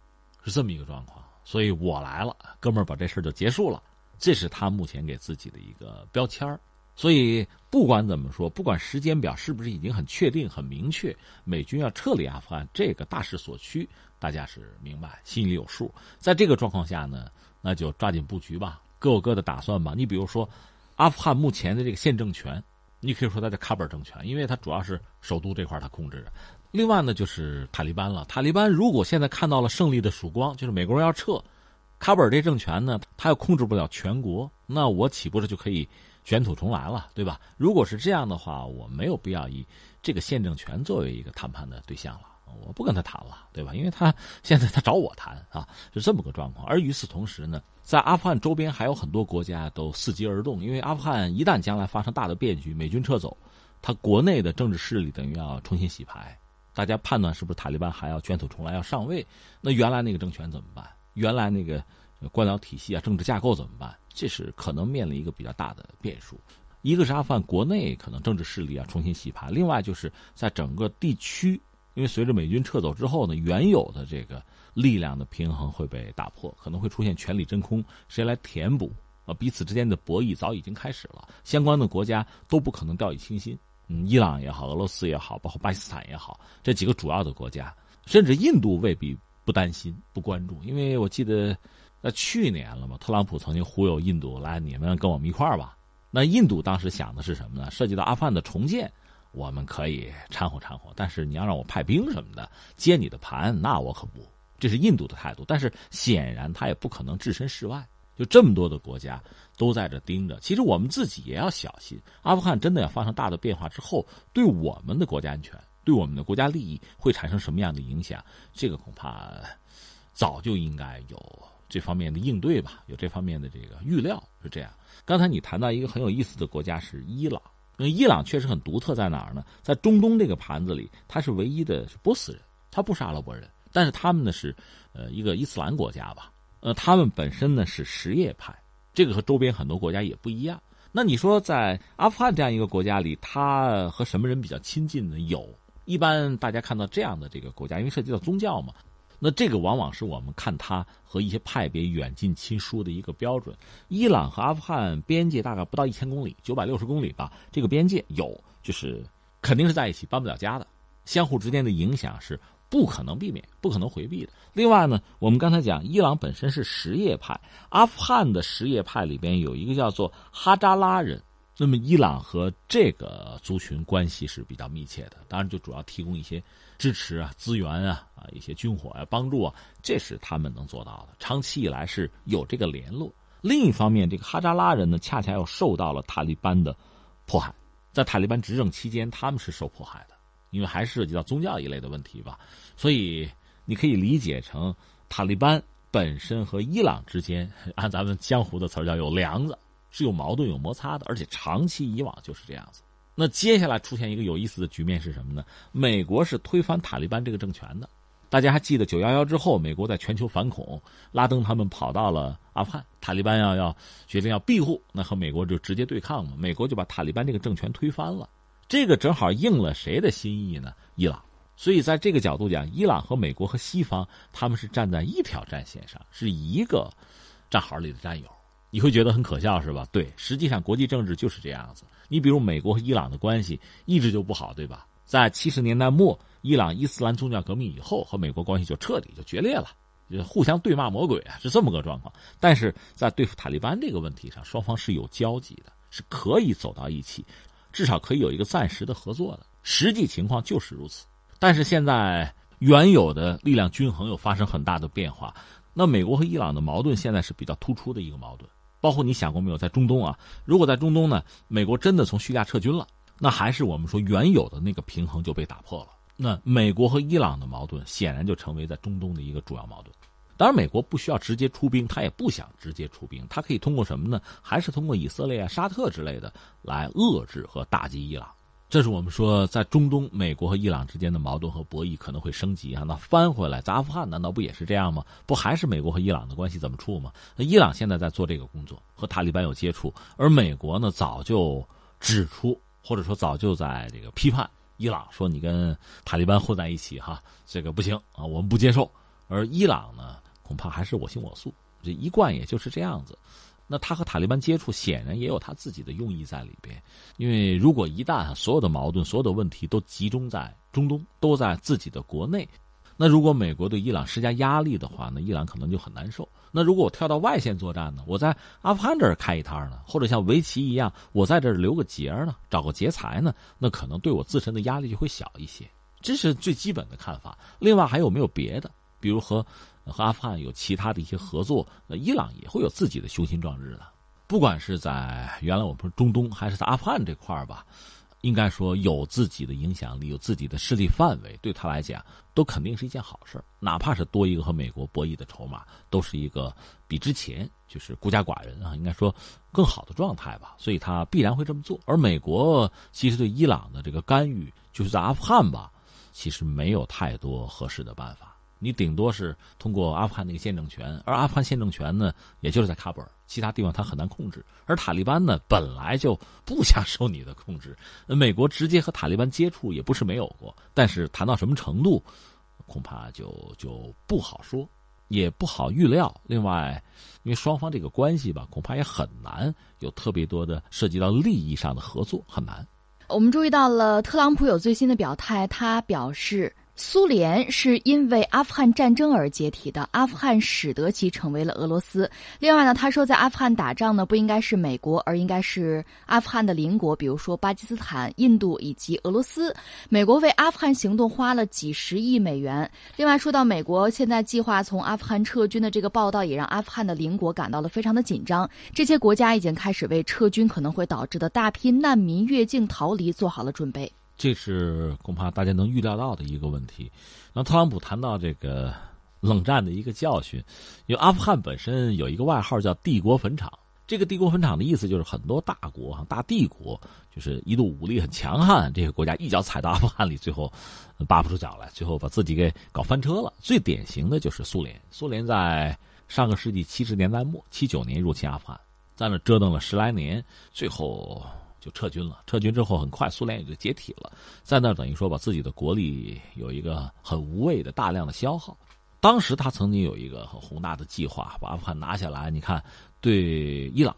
是这么一个状况。所以我来了，哥们儿把这事儿就结束了，这是他目前给自己的一个标签儿。所以不管怎么说，不管时间表是不是已经很确定、很明确，美军要撤离阿富汗，这个大势所趋，大家是明白，心里有数。在这个状况下呢，那就抓紧布局吧，各有各的打算吧。你比如说。阿富汗目前的这个现政权，你可以说它叫喀布尔政权，因为它主要是首都这块它控制着。另外呢，就是塔利班了。塔利班如果现在看到了胜利的曙光，就是美国人要撤，喀布尔这政权呢，他又控制不了全国，那我岂不是就可以卷土重来了，对吧？如果是这样的话，我没有必要以这个现政权作为一个谈判的对象了。我不跟他谈了，对吧？因为他现在他找我谈啊，是这么个状况。而与此同时呢，在阿富汗周边还有很多国家都伺机而动，因为阿富汗一旦将来发生大的变局，美军撤走，他国内的政治势力等于要重新洗牌。大家判断是不是塔利班还要卷土重来，要上位？那原来那个政权怎么办？原来那个官僚体系啊，政治架构怎么办？这是可能面临一个比较大的变数。一个是阿富汗国内可能政治势力啊重新洗牌，另外就是在整个地区。因为随着美军撤走之后呢，原有的这个力量的平衡会被打破，可能会出现权力真空，谁来填补？啊，彼此之间的博弈早已经开始了，相关的国家都不可能掉以轻心。嗯，伊朗也好，俄罗斯也好，包括巴基斯坦也好，这几个主要的国家，甚至印度未必不担心、不关注，因为我记得，呃，去年了嘛，特朗普曾经忽悠印度来，你们跟我们一块儿吧。那印度当时想的是什么呢？涉及到阿富汗的重建，我们可以掺和掺和，但是你要让我派兵什么的接你的盘，那我可不。这是印度的态度，但是显然他也不可能置身事外。就这么多的国家都在这盯着，其实我们自己也要小心。阿富汗真的要发生大的变化之后，对我们的国家安全、对我们的国家利益会产生什么样的影响？这个恐怕早就应该有这方面的应对吧，有这方面的这个预料是这样。刚才你谈到一个很有意思的国家是伊朗，那伊朗确实很独特，在哪儿呢？在中东这个盘子里，它是唯一的波斯人，他不是阿拉伯人，但是他们呢是呃一个伊斯兰国家吧。呃，他们本身呢是什叶派，这个和周边很多国家也不一样。那你说在阿富汗这样一个国家里，他和什么人比较亲近呢？有一般大家看到这样的这个国家，因为涉及到宗教嘛，那这个往往是我们看他和一些派别远近亲疏的一个标准。伊朗和阿富汗边界大概不到一千公里，九百六十公里吧，这个边界有就是肯定是在一起，搬不了家的，相互之间的影响是。不可能避免，不可能回避的。另外呢，我们刚才讲，伊朗本身是什叶派，阿富汗的什叶派里边有一个叫做哈扎拉人，那么伊朗和这个族群关系是比较密切的，当然就主要提供一些支持啊、资源啊、啊一些军火啊、帮助啊，这是他们能做到的。长期以来是有这个联络。另一方面，这个哈扎拉人呢，恰恰又受到了塔利班的迫害，在塔利班执政期间，他们是受迫害的。因为还涉及到宗教一类的问题吧，所以你可以理解成塔利班本身和伊朗之间，按咱们江湖的词叫有梁子，是有矛盾、有摩擦的，而且长期以往就是这样子。那接下来出现一个有意思的局面是什么呢？美国是推翻塔利班这个政权的，大家还记得九幺幺之后，美国在全球反恐，拉登他们跑到了阿富汗，塔利班要要决定要庇护，那和美国就直接对抗嘛，美国就把塔利班这个政权推翻了。这个正好应了谁的心意呢？伊朗。所以在这个角度讲，伊朗和美国和西方他们是站在一条战线上，是一个战壕里的战友。你会觉得很可笑是吧？对，实际上国际政治就是这样子。你比如美国和伊朗的关系一直就不好，对吧？在七十年代末，伊朗伊斯兰宗教革命以后，和美国关系就彻底就决裂了，就互相对骂魔鬼啊，是这么个状况。但是在对付塔利班这个问题上，双方是有交集的，是可以走到一起。至少可以有一个暂时的合作的，实际情况就是如此。但是现在原有的力量均衡又发生很大的变化，那美国和伊朗的矛盾现在是比较突出的一个矛盾。包括你想过没有，在中东啊，如果在中东呢，美国真的从叙利亚撤军了，那还是我们说原有的那个平衡就被打破了。那美国和伊朗的矛盾显然就成为在中东的一个主要矛盾。当然，美国不需要直接出兵，他也不想直接出兵，他可以通过什么呢？还是通过以色列啊、沙特之类的来遏制和打击伊朗。这是我们说，在中东，美国和伊朗之间的矛盾和博弈可能会升级啊。那翻回来，在阿富汗难道不也是这样吗？不还是美国和伊朗的关系怎么处吗？那伊朗现在在做这个工作，和塔利班有接触，而美国呢，早就指出，或者说早就在这个批判伊朗，说你跟塔利班混在一起，哈，这个不行啊，我们不接受。而伊朗呢？恐怕还是我行我素，这一贯也就是这样子。那他和塔利班接触，显然也有他自己的用意在里边。因为如果一旦所有的矛盾、所有的问题都集中在中东，都在自己的国内，那如果美国对伊朗施加压力的话，那伊朗可能就很难受。那如果我跳到外线作战呢？我在阿富汗这儿开一摊儿呢，或者像围棋一样，我在这儿留个劫呢，找个劫财呢，那可能对我自身的压力就会小一些。这是最基本的看法。另外还有没有别的？比如和。和阿富汗有其他的一些合作，那伊朗也会有自己的雄心壮志的。不管是在原来我们说中东，还是在阿富汗这块儿吧，应该说有自己的影响力，有自己的势力范围，对他来讲都肯定是一件好事哪怕是多一个和美国博弈的筹码，都是一个比之前就是孤家寡人啊，应该说更好的状态吧。所以他必然会这么做。而美国其实对伊朗的这个干预，就是在阿富汗吧，其实没有太多合适的办法。你顶多是通过阿富汗那个宪政权，而阿富汗宪政权呢，也就是在喀布尔，其他地方他很难控制。而塔利班呢，本来就不想受你的控制。美国直接和塔利班接触也不是没有过，但是谈到什么程度，恐怕就就不好说，也不好预料。另外，因为双方这个关系吧，恐怕也很难有特别多的涉及到利益上的合作，很难。我们注意到了特朗普有最新的表态，他表示。苏联是因为阿富汗战争而解体的，阿富汗使得其成为了俄罗斯。另外呢，他说在阿富汗打仗呢不应该是美国，而应该是阿富汗的邻国，比如说巴基斯坦、印度以及俄罗斯。美国为阿富汗行动花了几十亿美元。另外，说到美国现在计划从阿富汗撤军的这个报道，也让阿富汗的邻国感到了非常的紧张。这些国家已经开始为撤军可能会导致的大批难民越境逃离做好了准备。这是恐怕大家能预料到的一个问题。那特朗普谈到这个冷战的一个教训，因为阿富汗本身有一个外号叫“帝国坟场”。这个“帝国坟场”的意思就是很多大国、大帝国，就是一度武力很强悍，这个国家一脚踩到阿富汗里，最后拔不出脚来，最后把自己给搞翻车了。最典型的就是苏联。苏联在上个世纪七十年代末，七九年入侵阿富汗，在那折腾了十来年，最后。就撤军了，撤军之后很快苏联也就解体了，在那等于说把自己的国力有一个很无谓的大量的消耗。当时他曾经有一个很宏大的计划，把阿富汗拿下来。你看，对伊朗，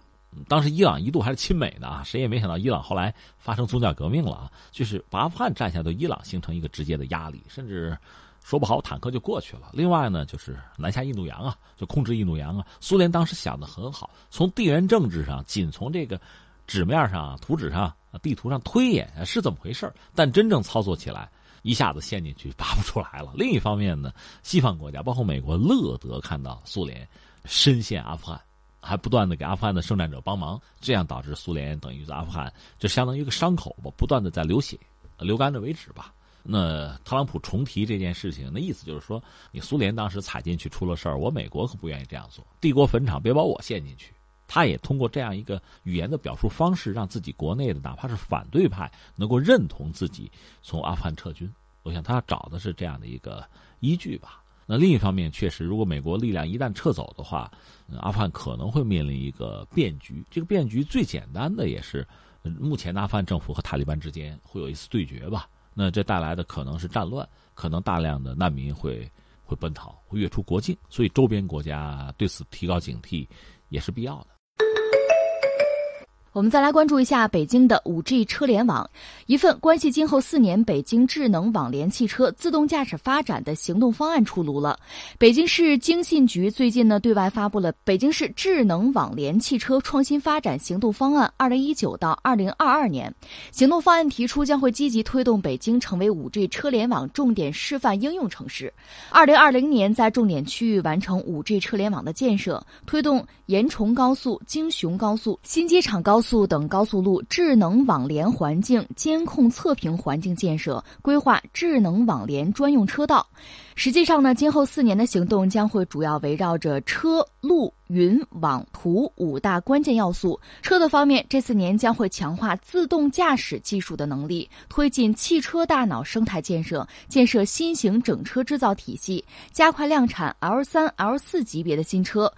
当时伊朗一度还是亲美的啊，谁也没想到伊朗后来发生宗教革命了啊，就是把阿富汗占下，对伊朗形成一个直接的压力，甚至说不好坦克就过去了。另外呢，就是南下印度洋啊，就控制印度洋啊。苏联当时想的很好，从地缘政治上，仅从这个。纸面上、图纸上、地图上推演是这么回事但真正操作起来，一下子陷进去拔不出来了。另一方面呢，西方国家包括美国乐得看到苏联深陷阿富汗，还不断的给阿富汗的圣战者帮忙，这样导致苏联等于在阿富汗就相当于一个伤口吧，不断的在流血，流干的为止吧。那特朗普重提这件事情，那意思就是说，你苏联当时踩进去出了事儿，我美国可不愿意这样做，帝国坟场别把我陷进去。他也通过这样一个语言的表述方式，让自己国内的哪怕是反对派能够认同自己从阿富汗撤军。我想他找的是这样的一个依据吧。那另一方面，确实，如果美国力量一旦撤走的话，阿富汗可能会面临一个变局。这个变局最简单的也是，目前阿富汗政府和塔利班之间会有一次对决吧。那这带来的可能是战乱，可能大量的难民会会奔逃，会越出国境。所以周边国家对此提高警惕也是必要的。我们再来关注一下北京的五 G 车联网。一份关系今后四年北京智能网联汽车自动驾驶发展的行动方案出炉了。北京市经信局最近呢对外发布了《北京市智能网联汽车创新发展行动方案（二零一九到二零二二年）》。行动方案提出，将会积极推动北京成为五 G 车联网重点示范应用城市。二零二零年在重点区域完成五 G 车联网的建设，推动延崇高速、京雄高速、新机场高速。速等高速路智能网联环境监控测评环境建设，规划智能网联专用车道。实际上呢，今后四年的行动将会主要围绕着车、路、云、网、图五大关键要素。车的方面，这四年将会强化自动驾驶技术的能力，推进汽车大脑生态建设，建设新型整车制造体系，加快量产 L 三、L 四级别的新车。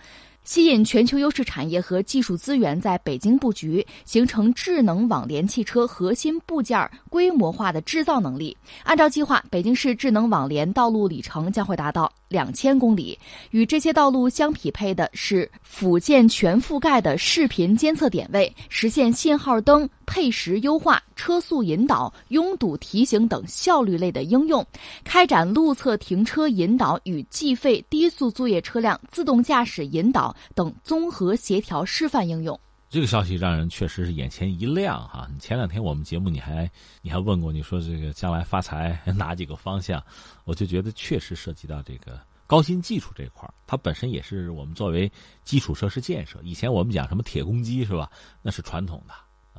吸引全球优势产业和技术资源在北京布局，形成智能网联汽车核心部件规模化的制造能力。按照计划，北京市智能网联道路里程将会达到两千公里。与这些道路相匹配的是辅建全覆盖的视频监测点位，实现信号灯。配时优化、车速引导、拥堵提醒等效率类的应用，开展路侧停车引导与计费低速作业车辆自动驾驶引导等综合协调示范应用。这个消息让人确实是眼前一亮哈！前两天我们节目你还你还问过，你说这个将来发财 哪几个方向？我就觉得确实涉及到这个高新技术这块它本身也是我们作为基础设施建设。以前我们讲什么铁公鸡是吧？那是传统的。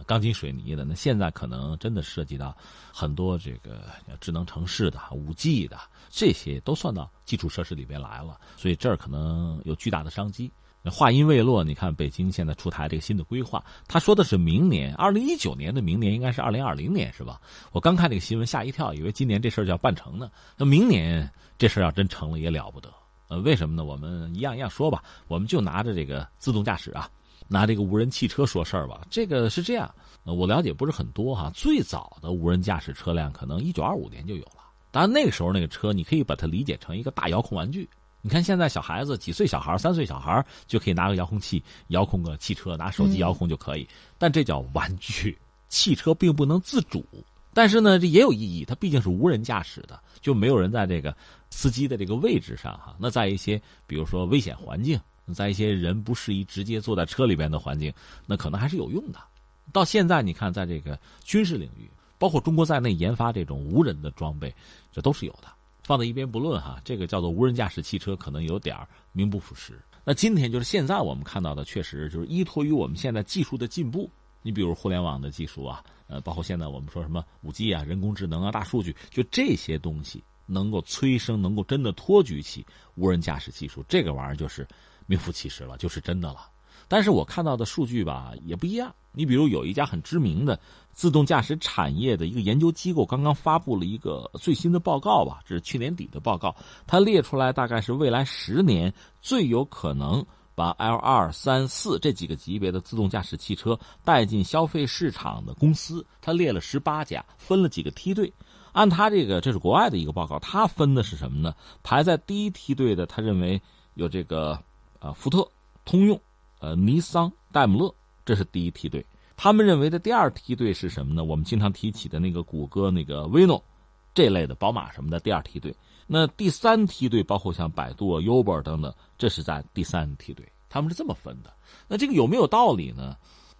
钢筋水泥的，那现在可能真的涉及到很多这个智能城市的、五 G 的，这些都算到基础设施里边来了，所以这儿可能有巨大的商机。话音未落，你看北京现在出台这个新的规划，他说的是明年，二零一九年的明年应该是二零二零年是吧？我刚看这个新闻吓一跳，以为今年这事儿就要办成呢。那明年这事儿要真成了也了不得。呃，为什么呢？我们一样一样说吧，我们就拿着这个自动驾驶啊，拿这个无人汽车说事儿吧。这个是这样，我了解不是很多哈。最早的无人驾驶车辆可能一九二五年就有了，当然那个时候那个车你可以把它理解成一个大遥控玩具。你看现在小孩子几岁小孩三岁小孩就可以拿个遥控器遥控个汽车，拿手机遥控就可以。但这叫玩具，汽车并不能自主。但是呢，这也有意义，它毕竟是无人驾驶的，就没有人在这个司机的这个位置上哈。那在一些比如说危险环境，在一些人不适宜直接坐在车里边的环境，那可能还是有用的。到现在你看，在这个军事领域，包括中国在内研发这种无人的装备，这都是有的。放在一边不论哈，这个叫做无人驾驶汽车，可能有点名不副实。那今天就是现在我们看到的，确实就是依托于我们现在技术的进步。你比如互联网的技术啊，呃，包括现在我们说什么五 G 啊、人工智能啊、大数据，就这些东西能够催生、能够真的托举起无人驾驶技术，这个玩意儿就是名副其实了，就是真的了。但是我看到的数据吧也不一样。你比如有一家很知名的自动驾驶产业的一个研究机构，刚刚发布了一个最新的报告吧，这是去年底的报告。它列出来大概是未来十年最有可能把 L 二、三、四这几个级别的自动驾驶汽车带进消费市场的公司，它列了十八家，分了几个梯队。按他这个，这是国外的一个报告，他分的是什么呢？排在第一梯队的，他认为有这个啊，福特、通用。呃，尼桑、戴姆勒，这是第一梯队。他们认为的第二梯队是什么呢？我们经常提起的那个谷歌那个威诺，这类的宝马什么的第二梯队。那第三梯队包括像百度、Uber 等等，这是在第三梯队。他们是这么分的。那这个有没有道理呢？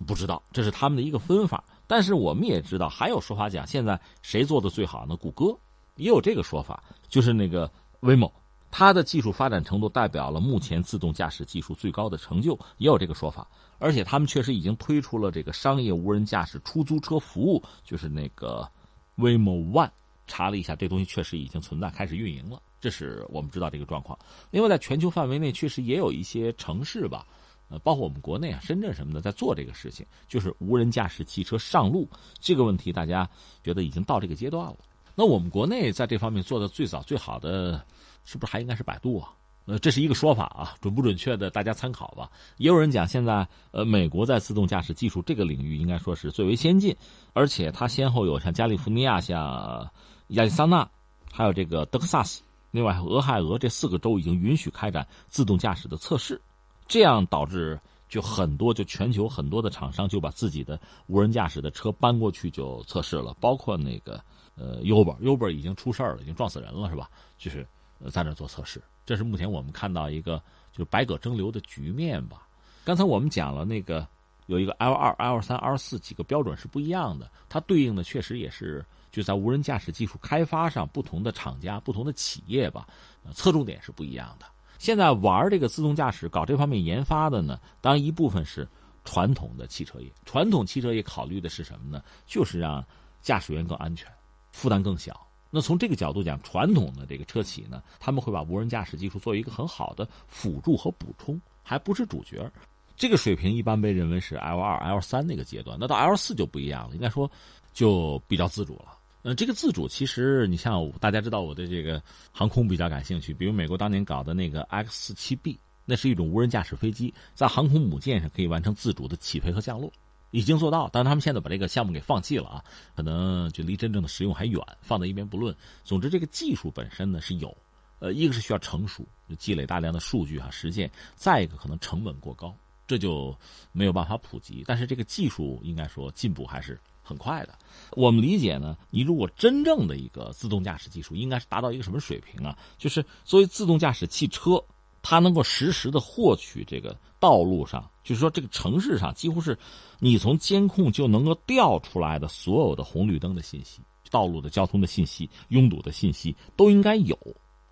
不知道，这是他们的一个分法。但是我们也知道，还有说法讲，现在谁做的最好呢？谷歌也有这个说法，就是那个威某。它的技术发展程度代表了目前自动驾驶技术最高的成就，也有这个说法。而且他们确实已经推出了这个商业无人驾驶出租车服务，就是那个 w a m o One。查了一下，这东西确实已经存在，开始运营了。这是我们知道这个状况。另外，在全球范围内，确实也有一些城市吧，呃，包括我们国内啊，深圳什么的，在做这个事情，就是无人驾驶汽车上路这个问题，大家觉得已经到这个阶段了。那我们国内在这方面做的最早最好的。是不是还应该是百度啊？呃，这是一个说法啊，准不准确的大家参考吧。也有人讲，现在呃，美国在自动驾驶技术这个领域应该说是最为先进，而且它先后有像加利福尼亚、像亚利桑那，还有这个德克萨斯，另外俄亥俄这四个州已经允许开展自动驾驶的测试，这样导致就很多就全球很多的厂商就把自己的无人驾驶的车搬过去就测试了，包括那个呃 Uber，Uber 已经出事了，已经撞死人了，是吧？就是。在那做测试，这是目前我们看到一个就是百舸争流的局面吧。刚才我们讲了那个有一个 L 二、L 三、L 四几个标准是不一样的，它对应的确实也是就在无人驾驶技术开发上不同的厂家、不同的企业吧，侧重点是不一样的。现在玩这个自动驾驶、搞这方面研发的呢，当然一部分是传统的汽车业，传统汽车业考虑的是什么呢？就是让驾驶员更安全，负担更小。那从这个角度讲，传统的这个车企呢，他们会把无人驾驶技术作为一个很好的辅助和补充，还不是主角。这个水平一般被认为是 L 二、L 三那个阶段。那到 L 四就不一样了，应该说就比较自主了。嗯，这个自主其实你像大家知道我对这个航空比较感兴趣，比如美国当年搞的那个 X 四七 B，那是一种无人驾驶飞机，在航空母舰上可以完成自主的起飞和降落。已经做到，但是他们现在把这个项目给放弃了啊，可能就离真正的使用还远，放在一边不论。总之，这个技术本身呢是有，呃，一个是需要成熟，就积累大量的数据啊实践；再一个可能成本过高，这就没有办法普及。但是这个技术应该说进步还是很快的。我们理解呢，你如果真正的一个自动驾驶技术，应该是达到一个什么水平啊？就是作为自动驾驶汽车。它能够实时的获取这个道路上，就是说这个城市上，几乎是你从监控就能够调出来的所有的红绿灯的信息、道路的交通的信息、拥堵的信息都应该有。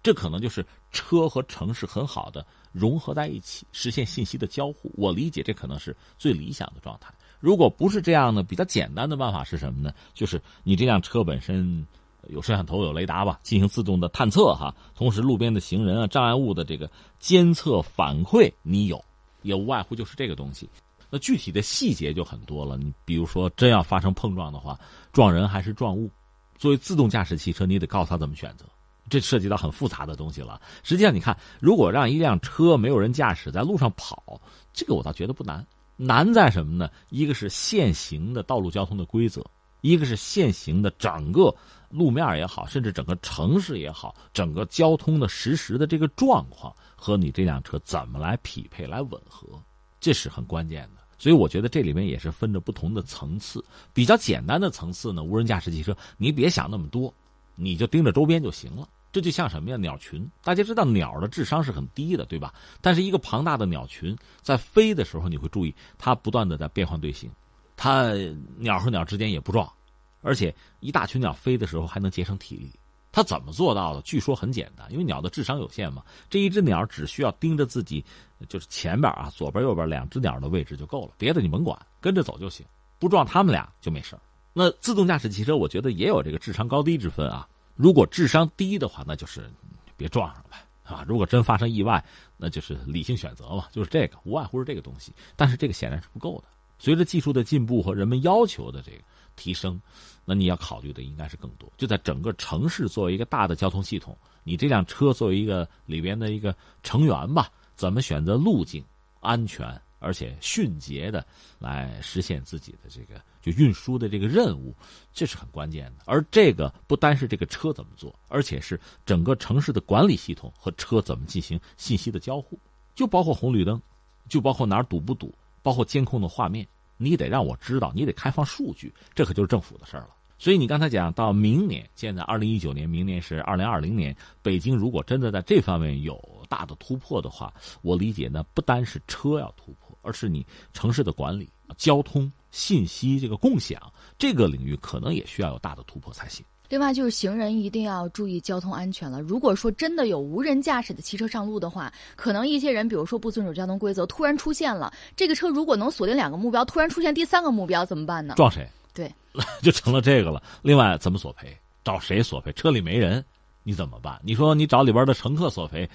这可能就是车和城市很好的融合在一起，实现信息的交互。我理解这可能是最理想的状态。如果不是这样呢？比较简单的办法是什么呢？就是你这辆车本身。有摄像头、有雷达吧，进行自动的探测哈。同时，路边的行人啊、障碍物的这个监测反馈你有，也无外乎就是这个东西。那具体的细节就很多了。你比如说，真要发生碰撞的话，撞人还是撞物？作为自动驾驶汽车，你得告诉他怎么选择。这涉及到很复杂的东西了。实际上，你看，如果让一辆车没有人驾驶在路上跑，这个我倒觉得不难。难在什么呢？一个是现行的道路交通的规则，一个是现行的整个路面也好，甚至整个城市也好，整个交通的实时的这个状况和你这辆车怎么来匹配、来吻合，这是很关键的。所以我觉得这里面也是分着不同的层次。比较简单的层次呢，无人驾驶汽车，你别想那么多，你就盯着周边就行了。这就像什么呀？鸟群，大家知道鸟的智商是很低的，对吧？但是一个庞大的鸟群在飞的时候，你会注意它不断的在变换队形，它鸟和鸟之间也不撞，而且一大群鸟飞的时候还能节省体力。它怎么做到的？据说很简单，因为鸟的智商有限嘛。这一只鸟只需要盯着自己，就是前边啊，左边右边两只鸟的位置就够了，别的你甭管，跟着走就行，不撞他们俩就没事那自动驾驶汽车，我觉得也有这个智商高低之分啊。如果智商低的话，那就是别撞上呗，啊！如果真发生意外，那就是理性选择嘛，就是这个，无外乎是这个东西。但是这个显然是不够的。随着技术的进步和人们要求的这个提升，那你要考虑的应该是更多。就在整个城市作为一个大的交通系统，你这辆车作为一个里边的一个成员吧，怎么选择路径，安全？而且迅捷的来实现自己的这个就运输的这个任务，这是很关键的。而这个不单是这个车怎么做，而且是整个城市的管理系统和车怎么进行信息的交互，就包括红绿灯，就包括哪儿堵不堵，包括监控的画面，你得让我知道，你得开放数据，这可就是政府的事儿了。所以你刚才讲到明年，现在二零一九年，明年是二零二零年，北京如果真的在这方面有大的突破的话，我理解呢，不单是车要突破。而是你城市的管理、交通信息这个共享这个领域，可能也需要有大的突破才行。另外，就是行人一定要注意交通安全了。如果说真的有无人驾驶的汽车上路的话，可能一些人，比如说不遵守交通规则，突然出现了，这个车如果能锁定两个目标，突然出现第三个目标怎么办呢？撞谁？对，就成了这个了。另外，怎么索赔？找谁索赔？车里没人，你怎么办？你说你找里边的乘客索赔？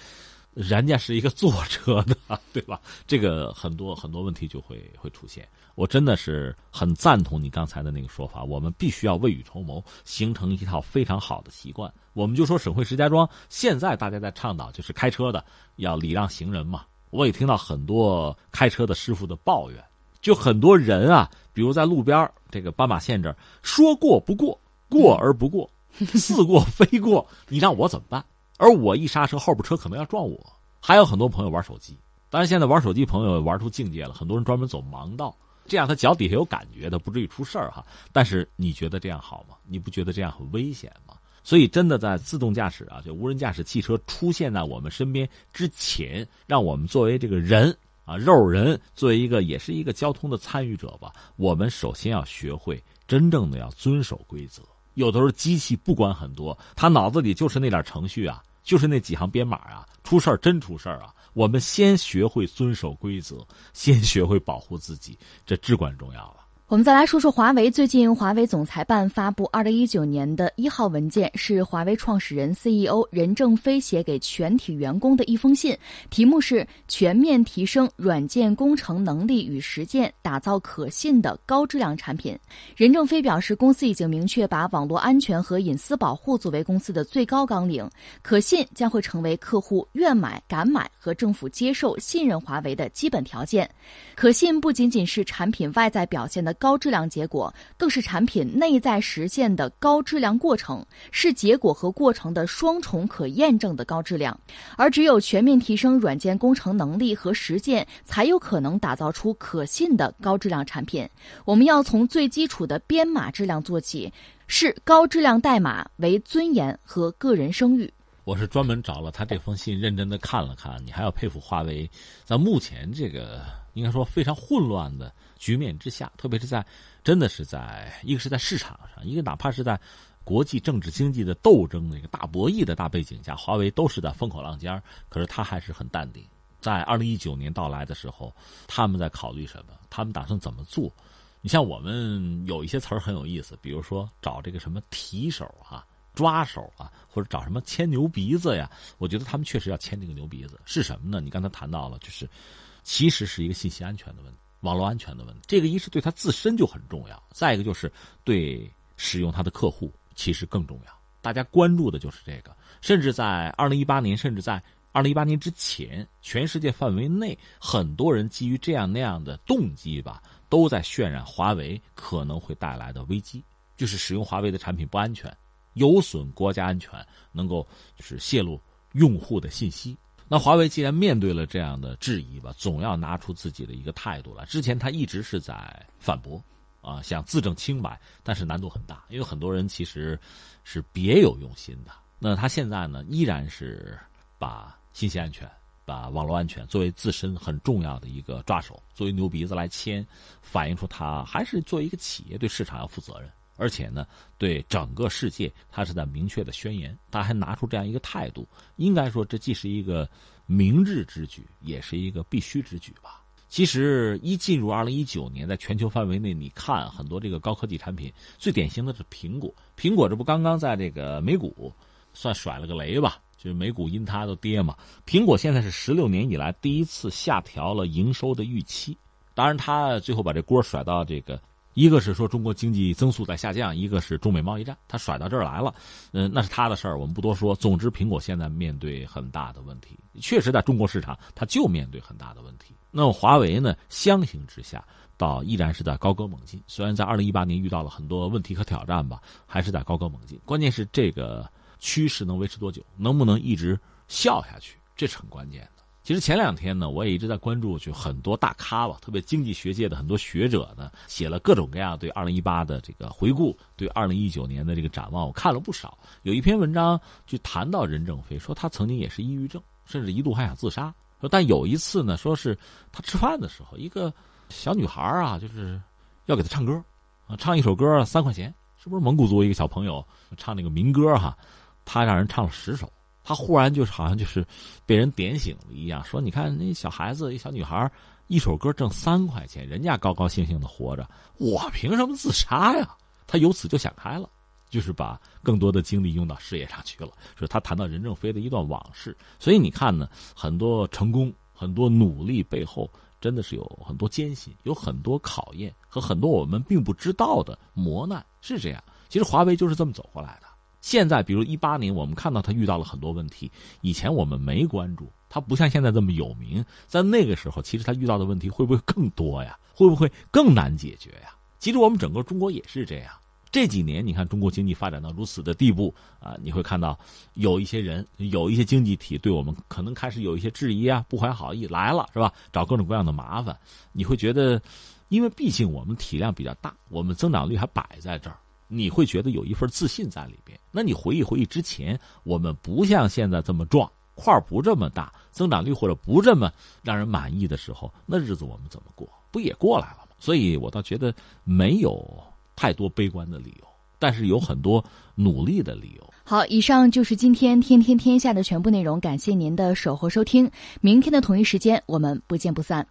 人家是一个坐车的，对吧？这个很多很多问题就会会出现。我真的是很赞同你刚才的那个说法，我们必须要未雨绸缪，形成一套非常好的习惯。我们就说省会石家庄现在大家在倡导，就是开车的要礼让行人嘛。我也听到很多开车的师傅的抱怨，就很多人啊，比如在路边这个斑马线这儿说过不过，过而不过，似过非过，你让我怎么办？而我一刹车，后边车可能要撞我。还有很多朋友玩手机，当然现在玩手机朋友玩出境界了，很多人专门走盲道，这样他脚底下有感觉，他不至于出事儿哈。但是你觉得这样好吗？你不觉得这样很危险吗？所以真的在自动驾驶啊，就无人驾驶汽车出现在我们身边之前，让我们作为这个人啊，肉人，作为一个也是一个交通的参与者吧，我们首先要学会真正的要遵守规则。有的时候机器不管很多，他脑子里就是那点程序啊。就是那几行编码啊，出事儿真出事儿啊！我们先学会遵守规则，先学会保护自己，这至关重要了。我们再来说说华为。最近，华为总裁办发布二零一九年的一号文件，是华为创始人 CEO 任正非写给全体员工的一封信，题目是“全面提升软件工程能力与实践，打造可信的高质量产品”。任正非表示，公司已经明确把网络安全和隐私保护作为公司的最高纲领，可信将会成为客户愿买、敢买和政府接受、信任华为的基本条件。可信不仅仅是产品外在表现的。高质量结果更是产品内在实现的高质量过程，是结果和过程的双重可验证的高质量。而只有全面提升软件工程能力和实践，才有可能打造出可信的高质量产品。我们要从最基础的编码质量做起，视高质量代码为尊严和个人声誉。我是专门找了他这封信，认真的看了看。你还要佩服华为，在目前这个应该说非常混乱的。局面之下，特别是在，真的是在一个是在市场上，一个哪怕是在国际政治经济的斗争的一个大博弈的大背景下，华为都是在风口浪尖可是他还是很淡定。在二零一九年到来的时候，他们在考虑什么？他们打算怎么做？你像我们有一些词儿很有意思，比如说找这个什么提手啊、抓手啊，或者找什么牵牛鼻子呀。我觉得他们确实要牵这个牛鼻子，是什么呢？你刚才谈到了，就是。其实是一个信息安全的问题、网络安全的问题。这个一是对他自身就很重要，再一个就是对使用他的客户其实更重要。大家关注的就是这个，甚至在二零一八年，甚至在二零一八年之前，全世界范围内，很多人基于这样那样的动机吧，都在渲染华为可能会带来的危机，就是使用华为的产品不安全，有损国家安全，能够就是泄露用户的信息。那华为既然面对了这样的质疑吧，总要拿出自己的一个态度来。之前他一直是在反驳。啊，想自证清白，但是难度很大，因为很多人其实是别有用心的。那他现在呢，依然是把信息安全、把网络安全作为自身很重要的一个抓手，作为牛鼻子来牵，反映出他还是作为一个企业对市场要负责任，而且呢，对整个世界他是在明确的宣言，他还拿出这样一个态度，应该说这既是一个明智之举，也是一个必须之举吧。其实一进入二零一九年，在全球范围内，你看很多这个高科技产品，最典型的是苹果。苹果这不刚刚在这个美股算甩了个雷吧？就是美股因它都跌嘛。苹果现在是十六年以来第一次下调了营收的预期，当然它最后把这锅甩到这个。一个是说中国经济增速在下降，一个是中美贸易战，他甩到这儿来了，嗯，那是他的事儿，我们不多说。总之，苹果现在面对很大的问题，确实在中国市场，它就面对很大的问题。那么华为呢，相形之下，倒依然是在高歌猛进。虽然在二零一八年遇到了很多问题和挑战吧，还是在高歌猛进。关键是这个趋势能维持多久，能不能一直笑下去，这是很关键的。其实前两天呢，我也一直在关注，就很多大咖吧，特别经济学界的很多学者呢，写了各种各样对二零一八的这个回顾，对二零一九年的这个展望，我看了不少。有一篇文章就谈到任正非，说他曾经也是抑郁症，甚至一度还想自杀。说但有一次呢，说是他吃饭的时候，一个小女孩啊，就是要给他唱歌，啊，唱一首歌三块钱，是不是蒙古族一个小朋友唱那个民歌哈？他让人唱了十首。他忽然就是好像就是被人点醒了一样，说：“你看那小孩子，一小女孩，一首歌挣三块钱，人家高高兴兴的活着，我凭什么自杀呀？”他由此就想开了，就是把更多的精力用到事业上去了。说他谈到任正非的一段往事，所以你看呢，很多成功、很多努力背后，真的是有很多艰辛，有很多考验和很多我们并不知道的磨难，是这样。其实华为就是这么走过来的。现在，比如一八年，我们看到他遇到了很多问题，以前我们没关注，他不像现在这么有名。在那个时候，其实他遇到的问题会不会更多呀？会不会更难解决呀？其实我们整个中国也是这样。这几年，你看中国经济发展到如此的地步啊，你会看到有一些人、有一些经济体对我们可能开始有一些质疑啊，不怀好意来了，是吧？找各种各样的麻烦。你会觉得，因为毕竟我们体量比较大，我们增长率还摆在这儿。你会觉得有一份自信在里边。那你回忆回忆之前，我们不像现在这么壮，块儿不这么大，增长率或者不这么让人满意的时候，那日子我们怎么过？不也过来了吗？所以我倒觉得没有太多悲观的理由，但是有很多努力的理由。好，以上就是今天天天天下的全部内容，感谢您的守候收听。明天的同一时间，我们不见不散。